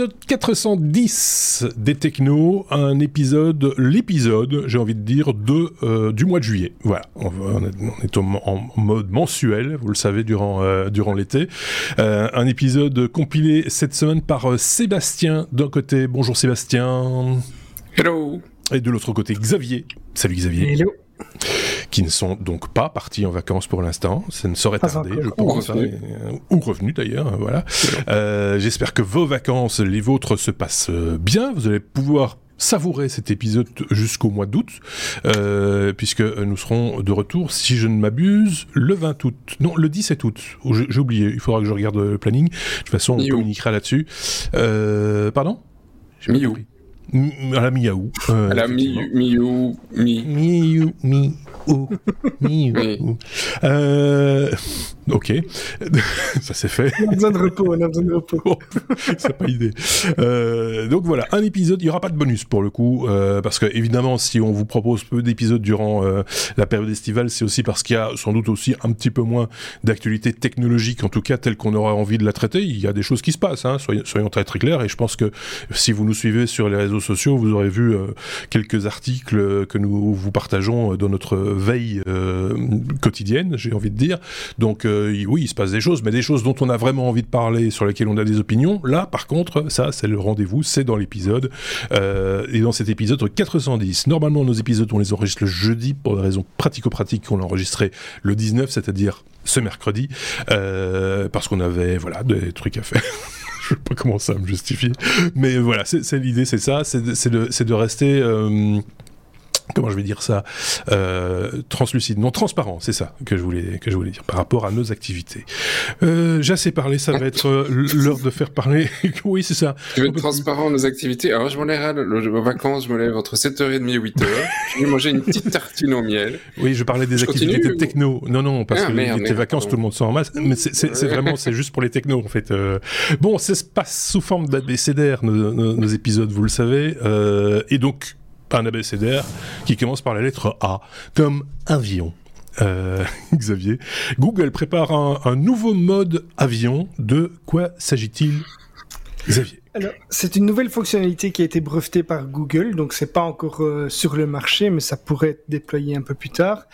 Épisode 410 des Technos, un épisode, l'épisode, j'ai envie de dire, de, euh, du mois de juillet. Voilà, on, est en, mode mensuel, vous le savez, durant, euh, durant l'été. Euh, un épisode compilé cette semaine par Sébastien d'un côté. Bonjour Sébastien. Hello. Et de l'autre côté, Xavier. Salut Xavier. Hello qui ne sont donc pas partis en vacances pour l'instant. Ça ne saurait tarder, je pense. Hein, euh, ou revenus d'ailleurs, hein, voilà. Euh, j'espère que vos vacances, les vôtres, se passent euh, bien. Vous allez pouvoir savourer cet épisode jusqu'au mois d'août, puisque nous serons de retour, si je ne m'abuse, le 20 août. Non, le 17 août. J'ai oublié, il faudra que je regarde le planning. De toute façon, on communiquera là-dessus. pardon? Mi-août. À la mi-août. à la mi-août. Mi. Mi-août. Mi. Mi. Euh, ok, ça c'est fait. On a besoin de repos, on a besoin de repos. c'est pas idée. Euh, donc voilà, un épisode, il n'y aura pas de bonus pour le coup, euh, parce que évidemment, si on vous propose peu d'épisodes durant euh, la période estivale, c'est aussi parce qu'il y a sans doute aussi un petit peu moins d'actualité technologique, en tout cas telle qu'on aura envie de la traiter. Il y a des choses qui se passent, hein, soyons, soyons, très très clairs, et je pense que si vous nous suivez sur les réseaux sociaux, vous aurez vu quelques articles que nous vous partageons dans notre veille quotidienne, j'ai envie de dire. Donc oui, il se passe des choses, mais des choses dont on a vraiment envie de parler, sur lesquelles on a des opinions. Là, par contre, ça, c'est le rendez-vous, c'est dans l'épisode. Euh, et dans cet épisode 410, normalement, nos épisodes, on les enregistre le jeudi pour des raisons pratico-pratiques qu'on l'a enregistré le 19, c'est-à-dire ce mercredi, euh, parce qu'on avait, voilà, des trucs à faire. je sais pas comment ça me justifier. Mais voilà, c'est l'idée, c'est ça, c'est de, rester euh, comment je vais dire ça, euh, translucide, non transparent, c'est ça que je voulais que je voulais dire par rapport à nos activités. Euh, J'ai assez parlé, ça va être euh, l'heure de faire parler. oui, c'est ça. Tu veux être transparent nos activités? Alors je m'en vacances, je me lève entre 7h30 et 8h. je vais manger une petite tartine au miel. Oui, je parlais des activités techno. Non, non, parce ah, que merde, tes vacances, tout le monde s'en en masse. Mais c'est vraiment, c'est juste pour les technos en fait. Euh, bon, ça se passe sous forme nos, nos, nos, épisodes, vous le savez, euh, et donc un abécédaire qui commence par la lettre A, comme avion. Euh, Xavier. Google prépare un, nouveau mode avion. De quoi s'agit-il, Xavier c'est une nouvelle fonctionnalité qui a été brevetée par Google, donc c'est pas encore euh, sur le marché, mais ça pourrait être déployé un peu plus tard.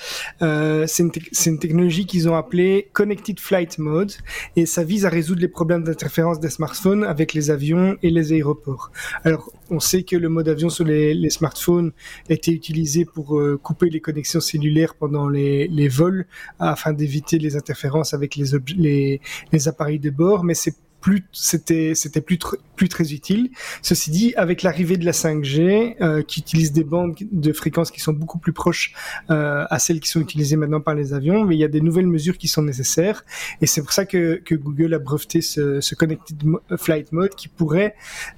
Euh, c'est une, technologie qu'ils ont appelée Connected Flight Mode, et ça vise à résoudre les problèmes d'interférence des smartphones avec les avions et les aéroports. Alors, on sait que le mode avion sur les, les smartphones était utilisé pour euh, couper les connexions cellulaires pendant les, vols, afin d'éviter les interférences avec les, les, les appareils de bord, mais c'est plus c'était c'était plus plus très utile. Ceci dit, avec l'arrivée de la 5G, euh, qui utilise des bandes de fréquences qui sont beaucoup plus proches euh, à celles qui sont utilisées maintenant par les avions, mais il y a des nouvelles mesures qui sont nécessaires, et c'est pour ça que, que Google a breveté ce, ce Connected Flight Mode qui pourrait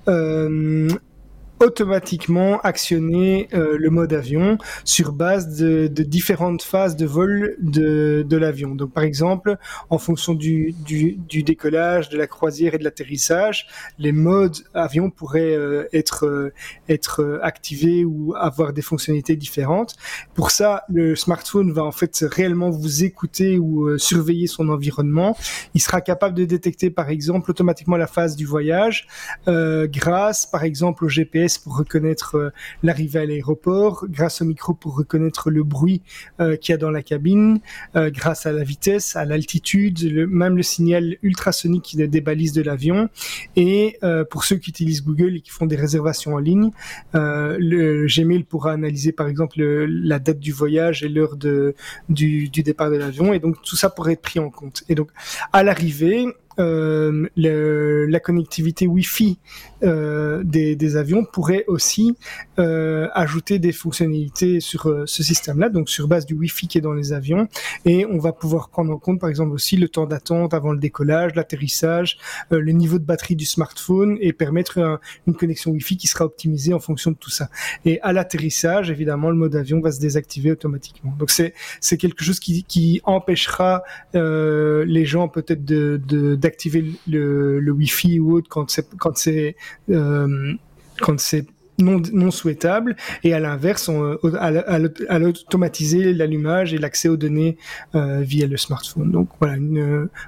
euh, automatiquement actionner euh, le mode avion sur base de, différentes phases de vol de, l'avion. Donc par exemple, en fonction du, décollage, de la croisière et de l'atterrissage, les modes avion pourraient euh, être, euh, être activés ou avoir des fonctionnalités différentes. Pour ça, le smartphone va en fait réellement vous écouter ou surveiller son environnement. Il sera capable de détecter par exemple automatiquement la phase du voyage grâce par exemple au GPS pour reconnaître euh, l'arrivée à l'aéroport, grâce au micro pour reconnaître le bruit euh, qu'il y a dans la cabine, euh, grâce à la vitesse, à l'altitude, même le signal ultrasonique des balises de l'avion. Et pour ceux qui utilisent Google et qui font des réservations en ligne, le Gmail pourra analyser par exemple la date du voyage et l'heure du, du départ de l'avion. Et donc tout ça pourrait être pris en compte. Et donc à l'arrivée, le, la connectivité Wi-Fi euh, des, des, avions pourrait aussi euh, ajouter des fonctionnalités sur euh, ce système-là, donc sur base du Wi-Fi qui est dans les avions, et on va pouvoir prendre en compte, par exemple aussi le temps d'attente avant le décollage, l'atterrissage, euh, le niveau de batterie du smartphone, et permettre une connexion Wi-Fi qui sera optimisée en fonction de tout ça. Et à l'atterrissage, évidemment, le mode avion va se désactiver automatiquement. Donc c'est c'est quelque chose qui, qui empêchera les gens peut-être de, de d'activer le, Wi-Fi ou autre quand c'est quand c'est euh, quand c'est non, non souhaitables, et à l'inverse, à l'automatiser l'allumage et l'accès aux données euh, via le smartphone. Donc voilà,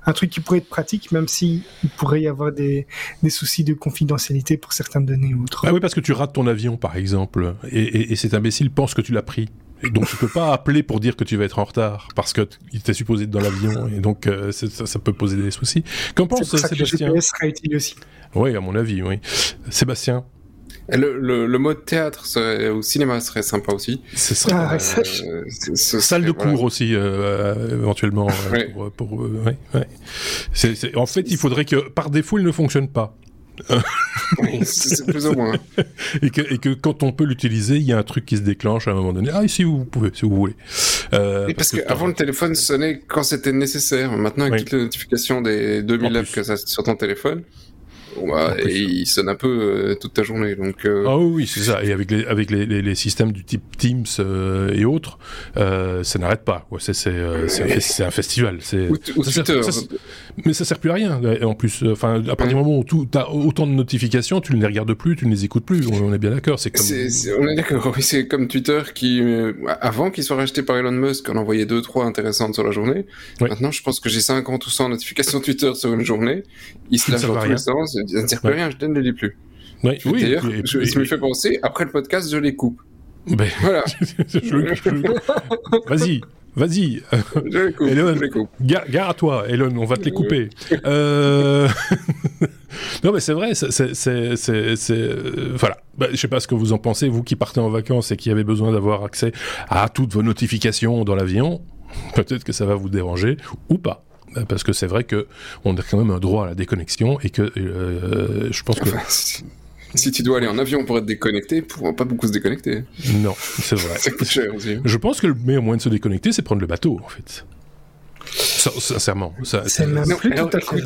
un truc qui pourrait être pratique, même s'il pourrait y avoir des, des, soucis de confidentialité pour certaines données ou autres. Ah oui, parce que tu rates ton avion, par exemple, et, et cet imbécile pense que tu l'as pris. Donc tu peux pas appeler pour dire que tu vas être en retard parce que il était supposé être dans l'avion et donc euh, ça, ça, peut poser des soucis. Qu'en pense Sébastien? Le GPS sera utile aussi. Oui, à mon avis, oui. Sébastien? Le, le, le, mode théâtre serait, au cinéma serait sympa aussi. C'est ça. Ah, euh, Salle de cours aussi, euh, éventuellement. Ouais. Pour, pour, ouais, ouais. C est, c est, en fait, il faudrait que par défaut, il ne fonctionne pas c'est plus ou moins. et, que, et que quand on peut l'utiliser, il y a un truc qui se déclenche à un moment donné. Ah, ici, vous pouvez, si vous voulez. Euh, et parce, parce qu'avant, le téléphone sonnait quand c'était nécessaire. Maintenant, avec oui. toutes les notifications des 2000 apps que ça sur ton téléphone, bah, et il sonne un peu euh, toute ta journée. Donc, euh... Ah oui, c'est ça. Et avec les, avec les, les, les systèmes du type Teams euh, et autres, ça n'arrête pas. C'est c'est un, un, festival. Ou, ou ça. Sert, ça, mais ça sert plus à rien. En plus, enfin, à partir du moment où tu as autant de notifications, tu ne les regardes plus, tu ne les écoutes plus. On, on est bien d'accord. C'est comme. C est, c est, on est d'accord. Oui, c'est comme Twitter qui, euh, avant qu'il soit racheté par Elon Musk, en envoyait deux trois intéressantes sur la journée. Ouais. Maintenant, je pense que j'ai 50 ou 100 notifications Twitter sur une journée. Il se lâche dans tous les sens. Ça ne sert plus ouais. rien. Je ne les lis plus. Ouais, oui, D'ailleurs, je, me fait penser, après le podcast, je les coupe. Ben, voilà. Vas-y, vas-y. Je les coupe. Elon. Gare, gare, à toi, Elon, on va te les couper. euh... non, mais c'est vrai, c'est. Euh, voilà. Bah, je sais pas ce que vous en pensez, vous qui partez en vacances et qui avez besoin d'avoir accès à toutes vos notifications dans l'avion. Peut-être que ça va vous déranger ou pas parce que c'est vrai que on a quand même un droit à la déconnexion et que euh, je pense que si, tu dois aller en avion pour être déconnecté, pour pas beaucoup se déconnecter. Non, c'est vrai. ça coûte cher aussi. Je pense que le meilleur moyen de se déconnecter, c'est prendre le bateau, en fait. Sincèrement, ça, c'est même plus tout à fait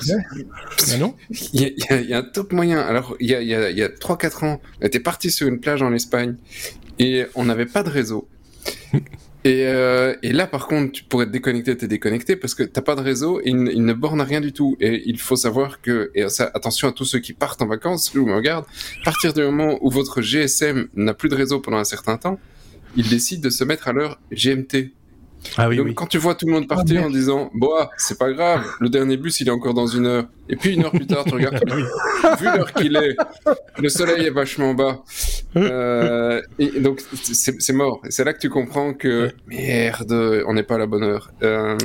ah non? Il y, a, il y, a un top moyen. Alors, il y a, il y a, il y a 3-4 ans, on était parti sur une plage en Espagne et on n'avait pas de réseau. Et, euh, et, là, par contre, tu pourrais te déconnecter, t'es déconnecté parce que t'as pas de réseau il, ne borne rien du tout. Et il faut savoir que, et ça, attention à tous ceux qui partent en vacances, ou me regardent, à partir du moment où votre GSM n'a plus de réseau pendant un certain temps, il décide de se mettre à l'heure GMT. Ah oui, Donc oui. quand tu vois tout le monde partir oh, en disant bon ah, c'est pas grave, le dernier bus il est encore dans une heure. Et puis une heure plus tard tu regardes vu l'heure qu'il est, le soleil est vachement bas. Euh, et donc c'est mort. Et c'est là que tu comprends que merde, on n'est pas à la bonne heure. Euh,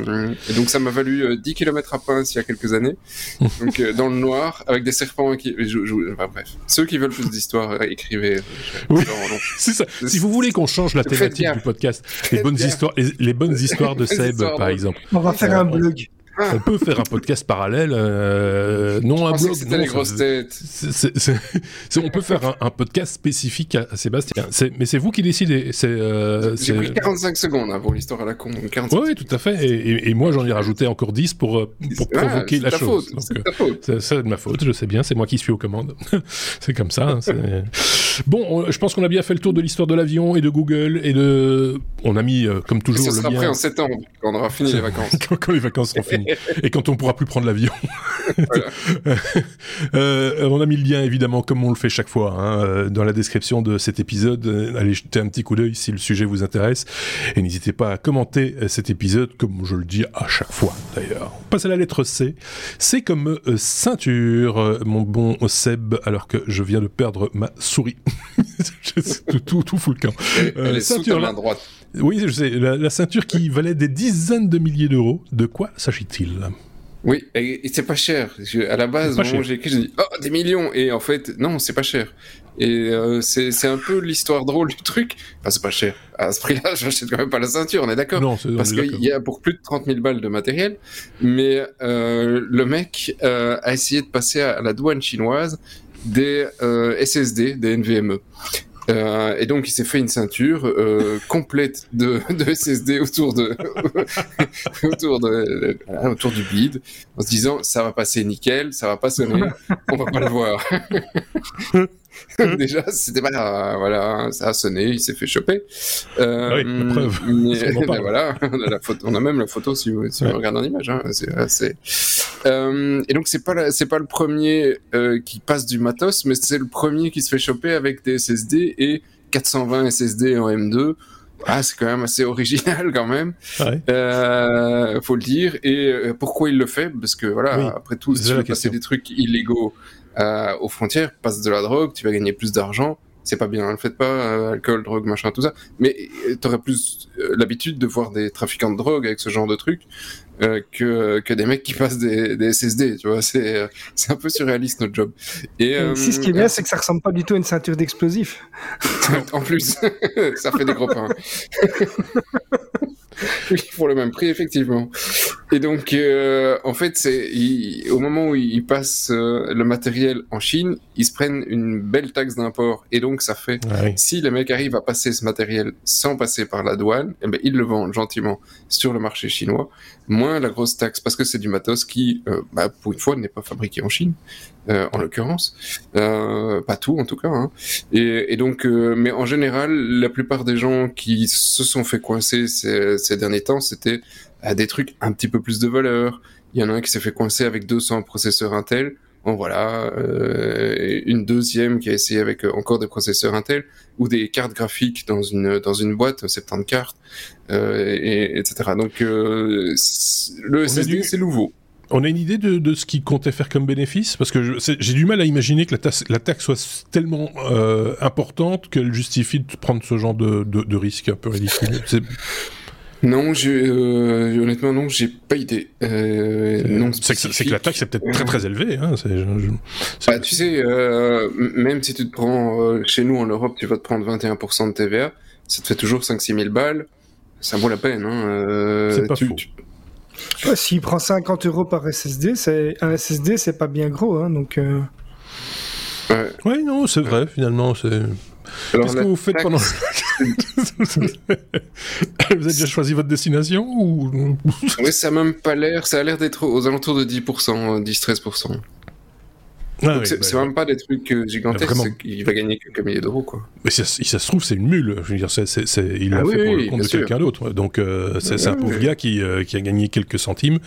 et donc ça m'a valu 10 km à Pince il y a quelques années. Donc euh, dans le noir avec des serpents qui je, je, enfin, bref. Ceux qui veulent plus d'histoires écrivez. Oui. c'est ça. Si vous voulez qu'on change la thématique du podcast, les bonnes histoires les, les bonnes histoires de Seb, par exemple. On va faire un blog. On peut faire un podcast parallèle, euh, non un blog. Non, les grosses têtes. C est, c est, on peut faire un, un, podcast spécifique à, Sébastien. Mais c'est vous qui décidez. Euh, J'ai pris 45 secondes hein, pour l'histoire à la con. Oui, tout à fait. Et, et, et moi, j'en ai rajouté encore 10 pour, euh, pour ah, provoquer la chose. C'est de ma faute, je sais bien. C'est moi qui suis aux commandes. c'est comme ça. Hein, bon, on, je pense qu'on a bien fait le tour de l'histoire de l'avion et de Google et de. On a mis, euh, comme toujours, et ça le sera lien. prêt en septembre, quand on aura fini les vacances. quand, quand les vacances seront finies. et quand on pourra plus prendre l'avion. euh, on a mis le lien évidemment comme on le fait chaque fois hein, dans la description de cet épisode. Allez jeter un petit coup d'œil si le sujet vous intéresse et n'hésitez pas à commenter cet épisode comme je le dis à chaque fois d'ailleurs. On passe à la lettre C. C'est comme euh, ceinture, mon bon Seb, alors que je viens de perdre ma souris. tout, tout, tout fout le camp. Euh, Elle est ceinture sous ta main droite. Oui, je sais. La, la ceinture qui valait des dizaines de milliers d'euros. De quoi s'agit-il? Oui, et, et c'est pas cher. Je, à la base, au moment où j'ai écrit, j'ai dit oh des millions, et en fait non, c'est pas cher. Et euh, c'est un peu l'histoire drôle du truc. Enfin, c'est pas cher. À ce prix-là, j'achète quand même pas la ceinture, on est d'accord. Non, parce qu'il y a pour plus de 30 000 balles de matériel, mais euh, le mec euh, a essayé de passer à la douane chinoise des SSD, des NVMe. Euh, et donc il s'est fait une ceinture euh, complète de, SSD autour de euh, autour du bide, en se disant ça va passer nickel, ça va pas sonner, on va pas le voir. Déjà, c'était pas voilà, ça a sonné, il s'est fait choper. Euh, oui, la preuve. Ben voilà, on a, la photo, on a même la photo si vous, si regardez en image. Hein, c'est, euh, et donc c'est pas c'est pas le premier euh, qui passe du matos, mais c'est le premier qui se fait choper avec des SSD et 420 SSD en M2. Ah, c'est quand même assez original quand même. Ouais. Euh, faut le dire. Et euh, pourquoi il le fait? Parce que voilà, après tout, si tu veux passer des trucs illégaux euh, aux frontières, passe de la drogue, tu vas gagner plus d'argent. C'est pas bien, ne le faites pas, euh, alcool, drogue, machin, tout ça. Mais euh, tu aurais plus l'habitude de voir des trafiquants de drogue avec ce genre de trucs que, que des mecs qui passent des, des SSD, tu vois. C'est c'est un peu surréaliste notre job. Et si ce qui est bien, c'est que ça ressemble pas du tout à une ceinture d'explosifs. en plus, ça fait des gros pains. oui, pour le même prix, effectivement. Et donc, euh, en fait, c'est au moment où ils passent euh, le matériel en Chine, ils se prennent une belle taxe d'import. Et donc, ça fait, si les mecs arrivent à passer ce matériel sans passer par la douane, eh ben, ils le vendent gentiment sur le marché chinois, moins la grosse taxe, parce que c'est du matos qui, euh, bah, pour une fois, n'est pas fabriqué en Chine. Euh, en l'occurrence, euh, pas tout en tout cas. Hein. Et, donc, euh, mais en général, la plupart des gens qui se sont fait coincer ces, ces derniers temps, c'était à des trucs un petit peu plus de valeur. Il y en a un qui s'est fait coincer avec 200 processeurs Intel. Bon voilà, euh, une deuxième qui a essayé avec encore des processeurs Intel ou des cartes graphiques dans une dans une boîte, 70 cartes, euh, et, etc. Donc le SSD c'est nouveau. On a une idée de, de ce qu'il comptait faire comme bénéfice? Parce que j'ai du mal à imaginer que la, taxe, la taxe soit tellement euh, importante qu'elle justifie de prendre ce genre de, de, de risque un peu ridicule. Non, euh, honnêtement, non, j'ai pas idée. Euh, non c'est que, que, la taxe est peut-être très très élevée. Hein, bah, tu sais, euh, même si tu te prends euh, chez nous en Europe, tu vas te prendre 21% de TVA, ça te fait toujours 5-6 000 balles. Ça vaut la peine. Hein, euh, c'est pas faux. S'il prend 50 euros par SSD, c'est un SSD, c'est pas bien gros, hein, donc. Euh... Ouais. non, c'est vrai. Finalement, c'est. Qu'est-ce que vous faites pendant Vous avez déjà choisi votre destination ou Oui, ça n'a même pas l'air. Ça a l'air d'être aux alentours de 10%, 10-13%. Ah c'est bah, même pas des trucs euh, gigantesques, il va gagner quelques milliers d'euros, quoi. Mais ça, ça, se trouve, c'est une mule. Je veux dire, il l'a ah fait pour le compte de quelqu'un d'autre. Donc, euh, c'est un pauvre gars qui, euh, qui, a gagné quelques centimes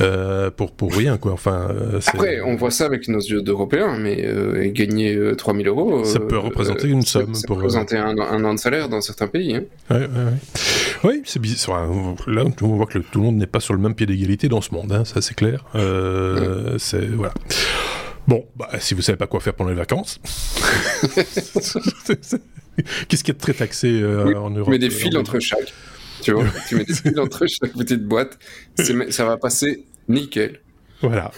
euh, pour, pour rien, quoi. Enfin, Après, on voit ça avec nos yeux d'Européens, mais gagner 3000 euros. ça peut représenter une somme. Ça pour, peut représenter un, un, an de salaire dans certains pays. Hein. Ouais, ouais, ouais. Oui, c'est bizarre. Là, on voit que tout le monde n'est pas sur le même pied d'égalité dans ce monde, hein, ça c'est clair. C'est. Voilà. Bon, bah, si vous savez pas quoi faire pendant les vacances, qu'est-ce qui est très taxé euh, en Europe Tu mets des fils entre chaque. Tu vois, tu mets des fils entre chaque petite boîte, ça va passer nickel. Voilà.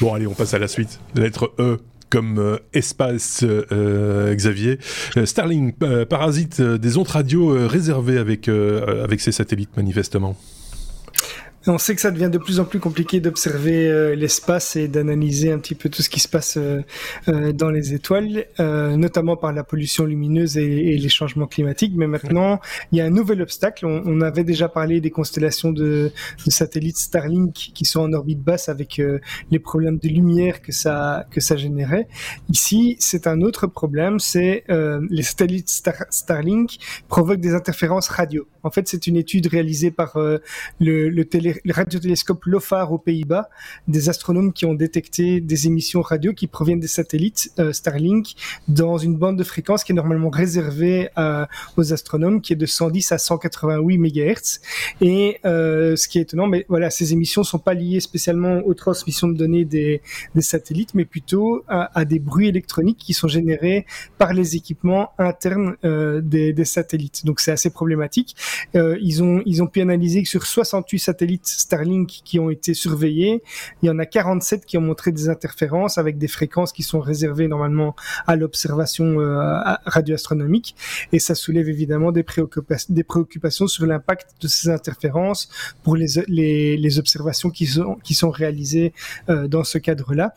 bon, allez, on passe à la suite. Lettre E comme euh, espace euh, Xavier. Starling parasite des ondes radio réservées avec, avec ses satellites manifestement. On sait que ça devient de plus en plus compliqué d'observer euh, l'espace et d'analyser un petit peu tout ce qui se passe euh, euh, dans les étoiles, notamment par la pollution lumineuse et, les changements climatiques. Mais maintenant, il y a un nouvel obstacle. On, avait déjà parlé des constellations de, satellites Starlink qui sont en orbite basse avec les problèmes de lumière que ça que ça générait. Ici, c'est un autre problème. C'est les satellites Starlink provoquent des interférences radio. En fait, c'est une étude réalisée par le, le télé le radiotélescope LOFAR aux Pays-Bas, des astronomes qui ont détecté des émissions radio qui proviennent des satellites euh, Starlink dans une bande de fréquence qui est normalement réservée aux astronomes, qui est de 110 à 188 MHz. Et euh, ce qui est étonnant, mais voilà, ces émissions sont pas liées spécialement aux transmissions de données des, satellites, mais plutôt à, des bruits électroniques qui sont générés par les équipements internes euh, des, des, satellites. Donc c'est assez problématique. ils ont ils ont pu analyser que sur 68 satellites Starlink qui ont été surveillés. Il y en a 47 qui ont montré des interférences avec des fréquences qui sont réservées normalement à l'observation euh, radioastronomique. Et ça soulève évidemment des, préoccupations, sur l'impact de ces interférences pour les, observations qui sont, réalisées euh, dans ce cadre-là.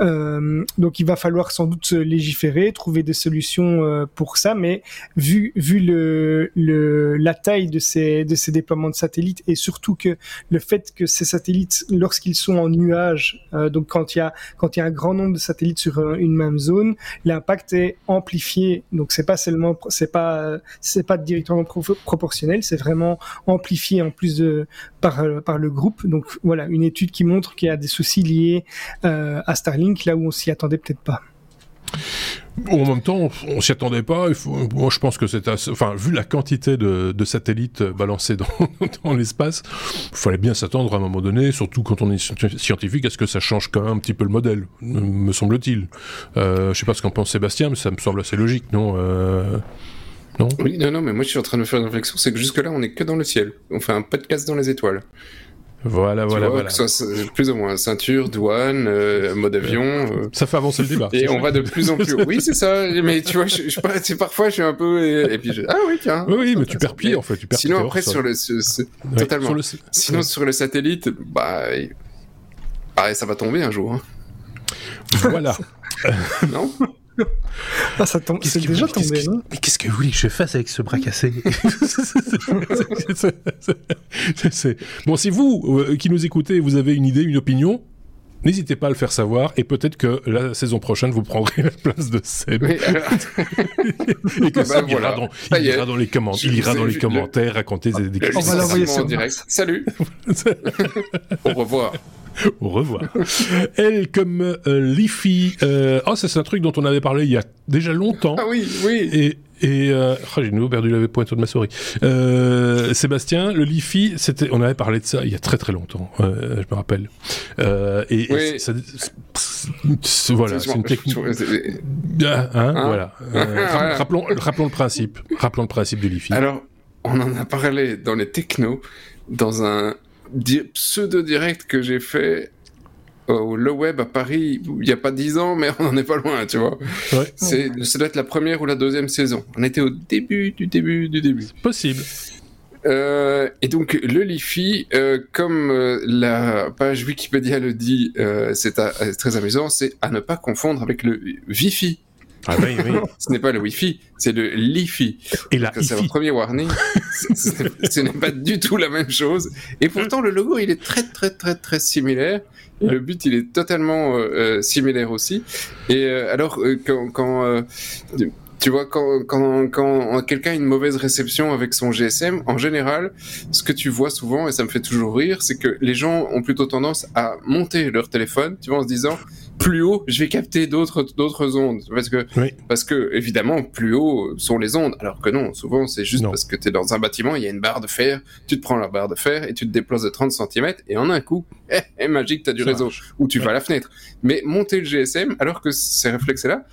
Euh, donc il va falloir sans doute légiférer, trouver des solutions pour ça, mais vu, la taille de ces déploiements de satellites et surtout que le fait que ces satellites, lorsqu'ils sont en nuage, euh, donc quand il y a quand il y a un grand nombre de satellites sur euh, une même zone, l'impact est amplifié. Donc c'est pas seulement c'est pas c'est pas directement proportionnel, c'est vraiment amplifié en plus de par par le groupe. Donc voilà, une étude qui montre qu'il y a des soucis liés à Starlink là où on s'y attendait peut-être pas. En même temps, on s'y attendait pas. moi, je pense que enfin, vu la quantité de, satellites balancés dans, l'espace, il fallait bien s'attendre à un moment donné, surtout quand on est scientifique, à ce que ça change quand même un petit peu le modèle, me semble-t-il. Euh, je sais pas ce qu'en pense Sébastien, mais ça me semble assez logique, non euh, Non? Oui, non, non, mais moi, je suis en train de faire une réflexion, c'est que jusque-là, on est que dans le ciel. On fait un podcast dans les étoiles. Voilà, voilà, voilà. Que soit plus ou moins ceinture, douane, euh, mode avion. Euh. Ça fait avancer le débat. Et on va de plus en plus. oui, c'est ça. Mais tu vois, je, je, parfois, je suis un peu. Et, puis, je... ah oui, tiens. Oui, oui, mais tu perds pied en fait. Tu perds Sinon, après, sur le, totalement. Sinon, sur le satellite, bah, pareil, ça va tomber un jour. Hein. Voilà. non? Ah, ça tombe, c'est déjà tombé, non Mais qu'est-ce que vous voulez que je fasse avec ce bras cassé? Bon, si vous, euh, qui nous écoutez, vous avez une idée, une opinion, N'hésitez pas à le faire savoir et peut-être que la saison prochaine vous prendrez la place de Seb. et que il, ira dans, il ira dans les, commentaires, il ira dans les commentaires raconter des, des On va l'envoyer en direct. Salut. Au revoir. Au revoir. Elle comme euh, Leafy. Euh, oh, ça c'est un truc dont on avait parlé il y a déjà longtemps. Ah oui, oui. Et, et euh, oh, j'ai de nouveau perdu la pointe de ma souris. Euh, Sébastien, le Leafy, c'était, on avait parlé de ça il y a très très longtemps. Euh, je me rappelle. Euh, et, oui. ça, voilà, c'est une technique. Ah, hein, hein voilà. Euh, rappelons, rappelons le principe. Rappelons le principe du Leafy. Alors, on en a parlé dans les technos, dans un pseudo direct que j'ai fait au Le Web à Paris il n'y a pas dix ans, mais on n'en est pas loin, tu vois. Ouais. C'est, ça doit être la première ou la deuxième saison. On était au début du début du début. Possible. Euh, et donc le Lifi, euh, comme euh, la page Wikipédia le dit, euh, c'est très amusant, c'est à ne pas confondre avec le Wi-Fi. Ah oui, oui. ce n'est pas le Wi-Fi, c'est le Li-Fi. Et là, c'est le premier warning. ce n'est pas du tout la même chose. Et pourtant, le logo, il est très, très, très, très similaire. Le but, il est totalement euh, euh similaire aussi. Et euh, alors, euh, quand, quand tu vois, quand, quand, quand quelqu'un a une mauvaise réception avec son GSM, en général, ce que tu vois souvent, et ça me fait toujours rire, c'est que les gens ont plutôt tendance à monter leur téléphone, tu vois, en se disant, plus haut, je vais capter d'autres d'autres ondes. Parce que parce que évidemment plus haut sont les ondes. Alors que non souvent c'est juste parce que tu es dans un bâtiment il y a une barre de fer tu te prends la barre de fer et tu te déplaces de 30 cm et en un coup eh, eh magique tu as du réseau. ou tu vas à la fenêtre. Mais monter le GSM alors que ces réflexes là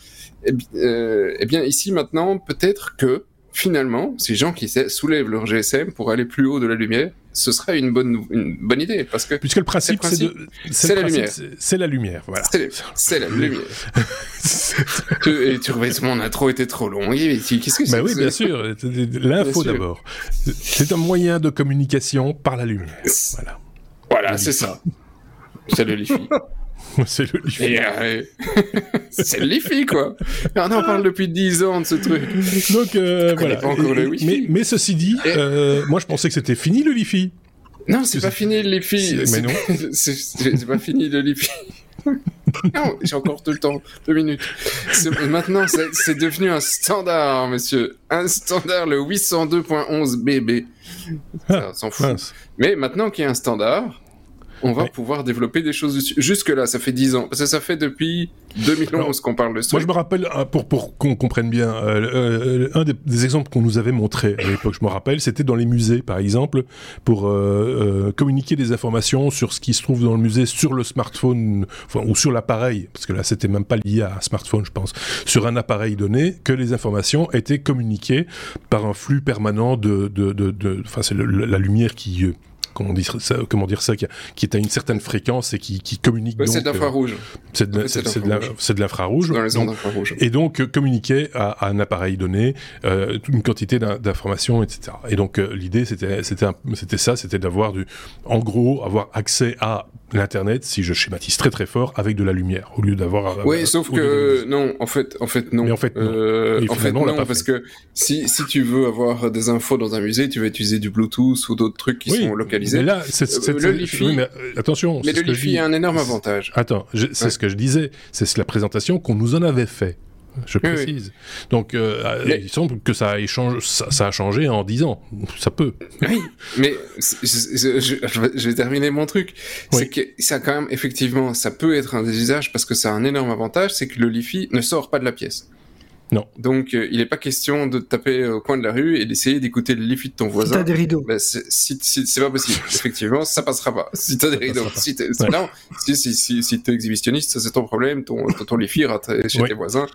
eh, euh, eh bien, ici maintenant, peut-être que finalement, ces gens qui soulèvent leur GSM pour aller plus haut de la lumière, ce serait une bonne, une bonne idée. Parce que Puisque le principe, c'est la lumière. C'est la lumière, voilà. C'est la lumière. et tu que mon intro était trop long. Qu'est-ce que c'est bah oui, bien sûr. L'info d'abord. C'est un moyen de communication par la lumière. Voilà. Voilà, c'est ça. C'est le Lifi. c'est le Lifi. Euh, c'est le Lifi, quoi. On en parle depuis 10 ans de ce truc. Donc, euh, voilà. mais, mais, ceci dit, euh, moi je pensais que c'était fini le Lifi. Non, c'est pas fini le Lifi. Mais non. C'est pas fini le Lifi. non, j'ai encore tout le temps, deux minutes. Maintenant, c'est devenu un standard, monsieur. Un standard, le 802.11 BB. Ah, s'en fout. Mais maintenant qu'il y a un standard, on va pouvoir développer des choses dessus. Jusque-là, ça fait 10 ans. Parce que ça fait depuis 2011 qu'on parle de ça. Moi, je me rappelle, euh, pour, pour qu'on comprenne bien, euh, euh, un des, exemples qu'on nous avait montré à l'époque, je me rappelle, c'était dans les musées, par exemple, pour communiquer des informations sur ce qui se trouve dans le musée sur le smartphone, ou sur l'appareil, parce que là, c'était même pas lié à un smartphone, je pense, sur un appareil donné, que les informations étaient communiquées par un flux permanent de... de, de, enfin, c'est la lumière qui comment dire ça, comment dire ça qui, qui, est à une certaine fréquence et qui, qui communique. c'est de l'infrarouge. c'est de, l'infrarouge. Et donc euh, communiquer à, un appareil donné euh, une quantité d'informations, etc. Et donc euh, l'idée c'était c'était c'était ça, c'était d'avoir du, en gros, avoir accès à l'internet, si je schématise très très fort, avec de la lumière au lieu d'avoir. Euh, oui, sauf que non, en fait, en fait non. Mais en fait non. Euh, en fait non, parce que si si tu veux avoir des infos dans un musée, tu vas utiliser du Bluetooth ou d'autres trucs qui sont localisés. Mais là, c'est le Li-Fi. mais, attention. Mais le Li-Fi a un énorme avantage. Attends, c'est ce que je disais. C'est la présentation qu'on nous en avait fait je précise. Donc, euh, il semble que ça a, ça, a changé en 10 ans. Ça peut. Oui, mais je, vais terminer mon truc. C'est que ça, quand même, effectivement, ça peut être un des usages parce que ça a un énorme avantage, c'est que le Li-Fi ne sort pas de la pièce. Non. Donc, euh, il n'est pas question de taper au coin de la rue et d'essayer d'écouter le Li-Fi de ton voisin. Si t'as des rideaux. Bah, si, c'est pas possible. Effectivement, ça passera pas. Si t'as des rideaux. Si t'es, non, si, si, si, si t'es exhibitionniste, ça c'est ton problème. Ton, ton, Li-Fi rentre chez tes voisins.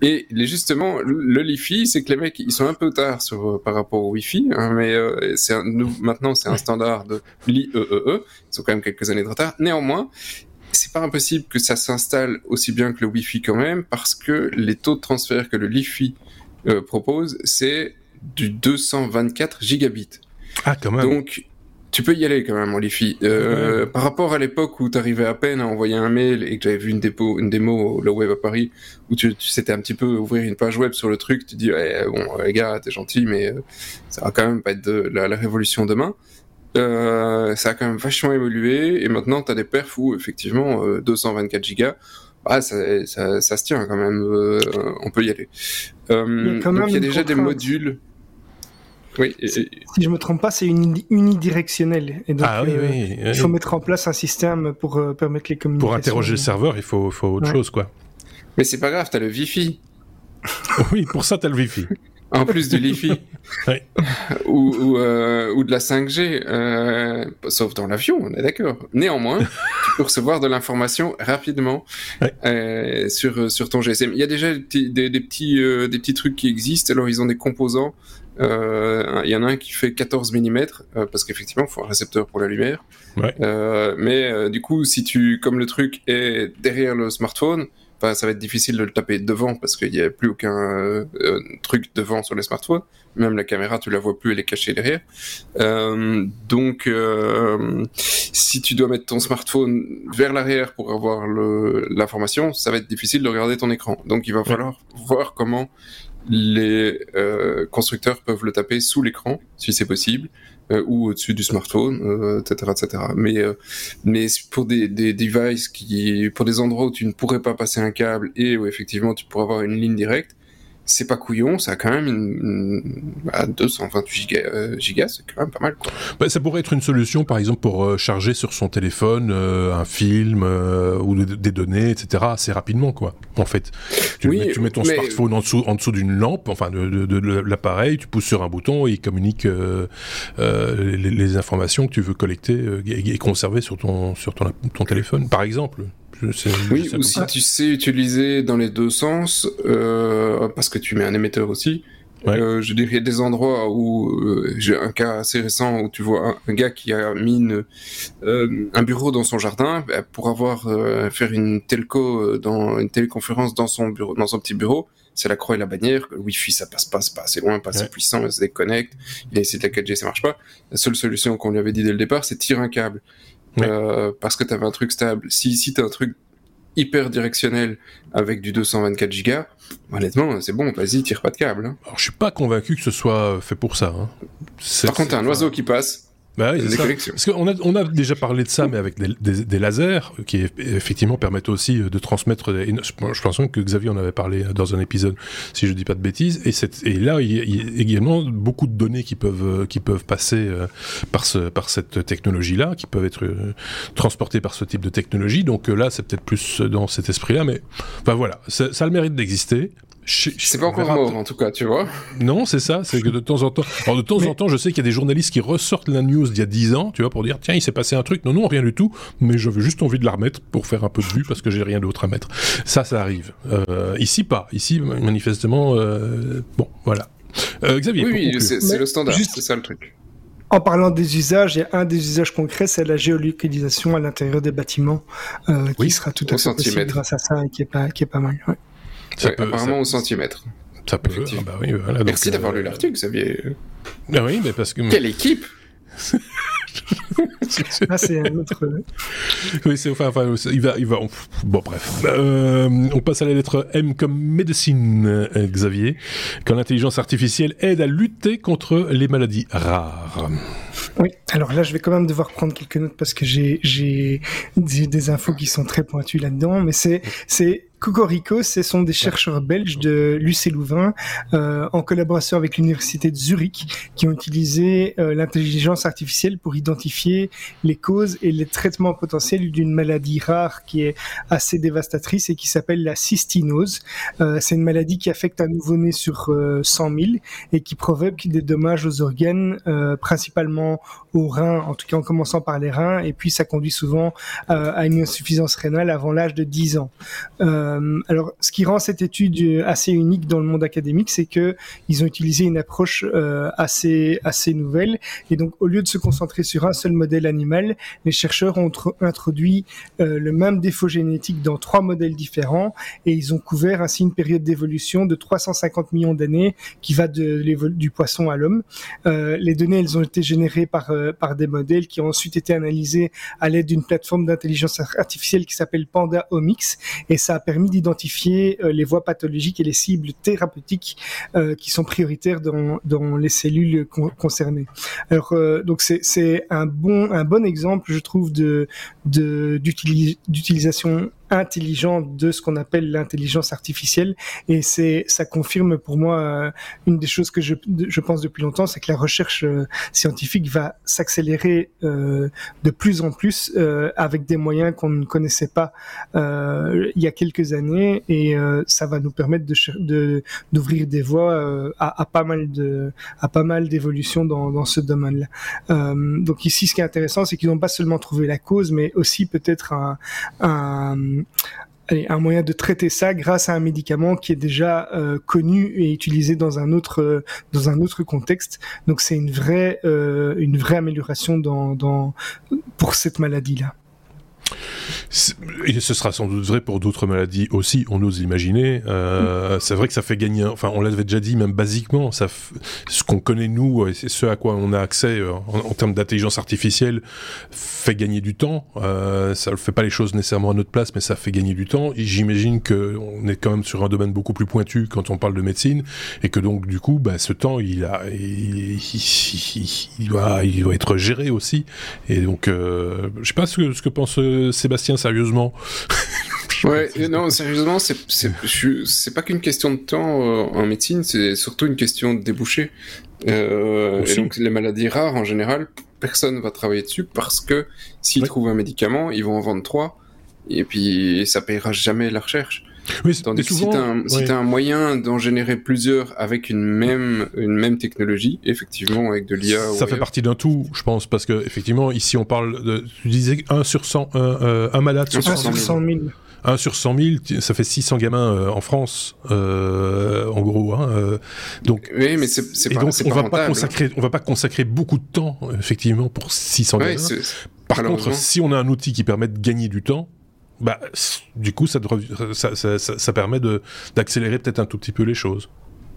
Et les, justement, le Li-Fi, c'est que les mecs, ils sont un peu tard sur, euh, par rapport au Wi-Fi, hein, mais euh, c'est maintenant, c'est un standard de l'IEEE. E. Ils ont quand même quelques années de retard. Néanmoins, c'est pas impossible que ça s'installe aussi bien que le Wi-Fi quand même, parce que les taux de transfert que le Li-Fi euh, propose, c'est du 224 gigabits. Ah, quand même. Donc, tu peux y aller quand même en Li-Fi. Euh, par rapport à l'époque où tu arrivais à peine à envoyer un mail et que j'avais vu une, dépo, une démo au web à Paris, où tu, tu c'était un petit peu ouvrir une page web sur le truc, tu dis, bon, les gars, t'es gentil, mais euh, ça va quand même pas être de la révolution demain. Euh, ça a quand même vachement évolué et maintenant tu as des perfs où effectivement 224 euh, gigas, ah, ça, ça, ça, se tient quand même, euh, on peut y aller. il y a, déjà des modules. Oui. Si je me trompe pas, c'est unidirectionnel. Et donc, ah, oui, oui, il faut mettre en place un système pour permettre les communications. Pour interroger le serveur, il faut, faut autre chose, quoi. Mais c'est pas grave, t'as le Wi-Fi. oui, pour ça, t'as le Wi-Fi en plus du Ou, ou, euh, ou, de la 5G, euh, sauf dans l'avion, on est d'accord. Néanmoins, tu peux recevoir de l'information rapidement euh, sur, sur ton GSM. Il y a déjà des, des, petits, des petits trucs qui existent, alors ils ont des composants. Il y en a un qui fait 14 mm, parce qu'effectivement, il faut un récepteur pour la lumière. mais du coup, si tu, comme le truc est derrière le smartphone, ça va être difficile de le taper devant parce qu'il n'y a plus aucun euh, truc devant sur les smartphones. Même la caméra, tu la vois plus, elle est cachée derrière. Euh, donc, euh, si tu dois mettre ton smartphone vers l'arrière pour avoir l'information, ça va être difficile de regarder ton écran. Donc, il va falloir voir comment les constructeurs peuvent le taper sous l'écran, si c'est possible. Euh, ou au-dessus du smartphone, etc., euh, etc. Mais euh, mais pour des, des devices qui, pour des endroits où tu ne pourrais pas passer un câble et où effectivement tu pourrais avoir une ligne directe, c'est pas couillon, ça a quand même une, 228 euh, gigas, c'est quand même pas mal. Quoi. Bah, ça pourrait être une solution, par exemple, pour euh, charger sur son téléphone euh, un film ou des données, etc. assez rapidement, quoi. En fait, tu, mets, tu mets, ton smartphone en dessous, en dessous d'une lampe, enfin de, de, l'appareil, tu pousses sur un bouton et il communique les, les, informations que tu veux collecter et, conserver sur ton sur ton, ton téléphone, par exemple oui, ou si tu sais utiliser dans les deux sens, euh, parce que tu mets un émetteur aussi. Euh, je dirais des endroits où euh, j'ai un cas assez récent où tu vois un, gars qui a mis un bureau dans son jardin bah, pour avoir faire une telco dans une téléconférence dans son bureau, dans son petit bureau. C'est la croix et la bannière. Le Wi-Fi ça passe pas, c'est pas assez loin, pas assez puissant, ça se déconnecte. Il a essayé de la 4G, ça marche pas. La seule solution qu'on lui avait dit dès le départ, c'est tirer un câble. Euh, parce que tu avais un truc stable. Si, si tu as un truc hyper directionnel avec du 224 Go, honnêtement, c'est bon, vas-y, tire pas de câble. Hein. Alors, je suis pas convaincu que ce soit fait pour ça. Hein. Par contre, t'as un oiseau qui passe, bah oui, Parce qu'on a, on a déjà parlé de ça, mais avec des, lasers qui effectivement permettent aussi euh, de transmettre. je pense que Xavier en avait parlé dans un épisode, si je dis pas de bêtises. Et, et là, il y, a, également beaucoup de données qui peuvent euh, qui peuvent passer euh, par ce par cette technologie-là, qui peuvent être transportées par ce type de technologie. Donc là, c'est peut-être plus dans cet esprit-là, mais enfin voilà, ça, ça a le mérite d'exister. C'est pas encore mort, en tout cas, tu vois. Non, c'est ça. C'est que de temps en temps, alors de temps en temps, je sais qu'il y a des journalistes qui ressortent la news d'il y a 10 ans, tu vois, pour dire tiens, il s'est passé un truc. Non, non, rien du tout. Mais j'avais juste envie de la remettre pour faire un peu de vue parce que j'ai rien d'autre à mettre. Ça, ça arrive. Euh, ici, pas. Ici, manifestement, euh, bon, voilà. Euh, Xavier. Oui, oui c'est le standard. C'est ça le truc. En parlant des usages, il y a un des usages concrets, c'est la géolocalisation à l'intérieur des bâtiments, qui sera tout à fait possible grâce à ça et qui est pas, qui est pas mal. Ouais. Ça peut, apparemment au centimètre. Ça peut. Ah bah oui, voilà, Merci d'avoir lu euh, l'article, Xavier. Ah oui, mais parce que. Quelle équipe ah, c'est un autre. Oui, c'est enfin, enfin, il va, il va. bon, bref. Euh, on passe à la lettre M comme médecine, Xavier. Quand l'intelligence artificielle aide à lutter contre les maladies rares. Oui, alors là, je vais quand même devoir prendre quelques notes parce que j'ai des infos qui sont très pointues là-dedans, mais c'est c'est Cocorico, ce sont des chercheurs belges de l'UC Louvain, euh, en collaboration avec l'université de Zurich, qui ont utilisé euh, l'intelligence artificielle pour identifier les causes et les traitements potentiels d'une maladie rare qui est assez dévastatrice et qui s'appelle la cystinose. Euh, c'est une maladie qui affecte un nouveau-né sur 100 000 et qui provoque des dommages aux organes, principalement aux reins, en tout cas en commençant par les reins, et puis ça conduit souvent à une insuffisance rénale avant l'âge de 10 ans. Euh, alors, ce qui rend cette étude assez unique dans le monde académique, c'est que ils ont utilisé une approche euh, assez assez nouvelle. Et donc, au lieu de se concentrer sur un seul modèle animal, les chercheurs ont introduit euh, le même défaut génétique dans trois modèles différents, et ils ont couvert ainsi une période d'évolution de 350 millions d'années qui va de du poisson à l'homme. les données, elles ont été générées par par des modèles qui ont ensuite été analysés à l'aide d'une plateforme d'intelligence artificielle qui s'appelle Panda Omics, et ça a permis d'identifier euh, les voies pathologiques et les cibles thérapeutiques euh, qui sont prioritaires dans, les cellules concernées. Alors euh, donc c'est un bon un bon exemple je trouve d'utilisation intelligent de ce qu'on appelle l'intelligence artificielle. Et c'est, ça confirme pour moi euh, une des choses que je, je pense depuis longtemps, c'est que la recherche euh, scientifique va s'accélérer euh, de plus en plus avec des moyens qu'on ne connaissait pas il y a quelques années, et ça va nous permettre de, d'ouvrir des voies à, à, pas mal de, à pas mal d'évolutions dans, dans ce domaine-là. donc ici, ce qui est intéressant, c'est qu'ils n'ont pas seulement trouvé la cause, mais aussi peut-être un, un un moyen de traiter ça grâce à un médicament qui est déjà euh, connu et utilisé dans un autre euh, dans un autre contexte. Donc c'est une vraie euh, amélioration pour cette maladie là. Et ce sera sans doute vrai pour d'autres maladies aussi, on ose imaginer. Euh, mm. C'est vrai que ça fait gagner, enfin on l'avait déjà dit, même basiquement, ça ce qu'on connaît nous, et ce à quoi on a accès euh, en, termes d'intelligence artificielle, fait gagner du temps. Euh, ça ne fait pas les choses nécessairement à notre place, mais ça fait gagner du temps. J'imagine qu'on est quand même sur un domaine beaucoup plus pointu quand on parle de médecine, et que donc du coup, bah, ce temps, il, a, il, il, doit, il doit être géré aussi. Et donc, je sais pas ce que, ce que pense euh, Sébastien sérieusement. ouais, non, sérieusement, c'est pas qu'une question de temps euh, en médecine, c'est surtout une question de débouché. Euh, et donc les maladies rares en général, personne va travailler dessus parce que s'ils trouvent un médicament, ils vont en vendre trois et puis ça payera jamais la recherche. Oui, Tandis que si tu as, un moyen d'en générer plusieurs avec une même, une même technologie, effectivement, avec de l'IA. Ça fait partie d'un tout, je pense, parce que effectivement, ici on parle de. Tu disais 1 sur 100, un, euh, un malade sur 100 000. 1 sur 100 000, ça fait 600 gamins euh, en France, euh, en gros. Hein, euh, donc, oui, mais c'est pas, donc, on va pas consacrer, on va pas consacrer beaucoup de temps, effectivement, pour 600 gamins. Par contre, si on a un outil qui permet de gagner du temps, bah, du coup, ça, ça, ça, ça permet d'accélérer peut-être un tout petit peu les choses.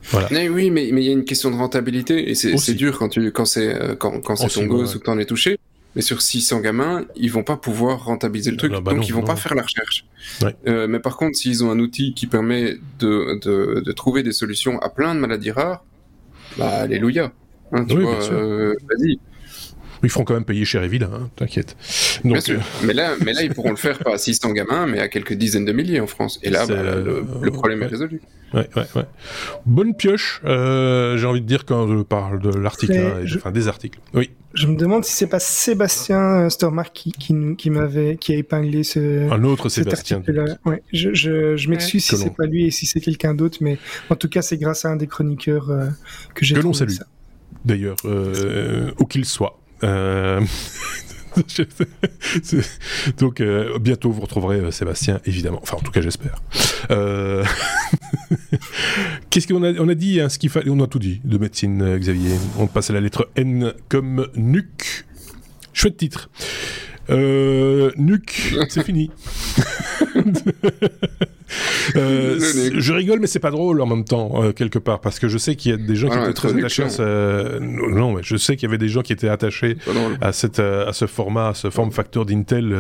Voilà. oui, mais il y a une question de rentabilité et c'est dur quand tu quand c'est euh, quand, quand c'est ton gosse ou que t'en es touché. Mais sur 600 gamins, ils vont pas pouvoir rentabiliser le truc, bah donc ils vont pas faire la recherche. Ouais. Euh, mais par contre, s'ils ont un outil qui permet de, de, de, trouver des solutions à plein de maladies rares, bah alléluia. Hein, tu vois, euh, vas-y. Ils feront quand même payer cher et vide, hein, t'inquiète. Bien sûr. Euh, mais, là, mais là, ils pourront le faire pas à 600 gamins, mais à quelques dizaines de milliers en France. Et là, bah, le, le, problème est résolu. Ouais, ouais, ouais. Bonne pioche, euh, j'ai envie de dire, quand je parle de l'article, enfin des articles. Oui. Je me demande si c'est pas Sébastien Stormark qui, qui, qui m'avait, qui a épinglé ce. Un autre Sébastien. Ouais, je, je, je m'excuse si c'est pas lui et si c'est quelqu'un d'autre, mais en tout cas, c'est grâce à un des chroniqueurs euh, que j'ai. Que l'on salue. D'ailleurs, euh, où qu'il soit. Euh... Donc euh, bientôt vous retrouverez euh, Sébastien évidemment. Enfin en tout cas j'espère. Qu'est-ce qu'on a On a dit hein, ce qu'il fallait. On a tout dit de médecine Xavier. On passe à la lettre N comme nuque. Chouette titre. Euh, nuque, c'est fini. Euh, je rigole, mais c'est pas drôle en même temps, euh, quelque part, parce que je sais qu'il y a des gens qui étaient très attachés à ce... Non, mais je sais qu'il y avait des gens qui étaient attachés à, cette, à ce format, à ce form factor d'Intel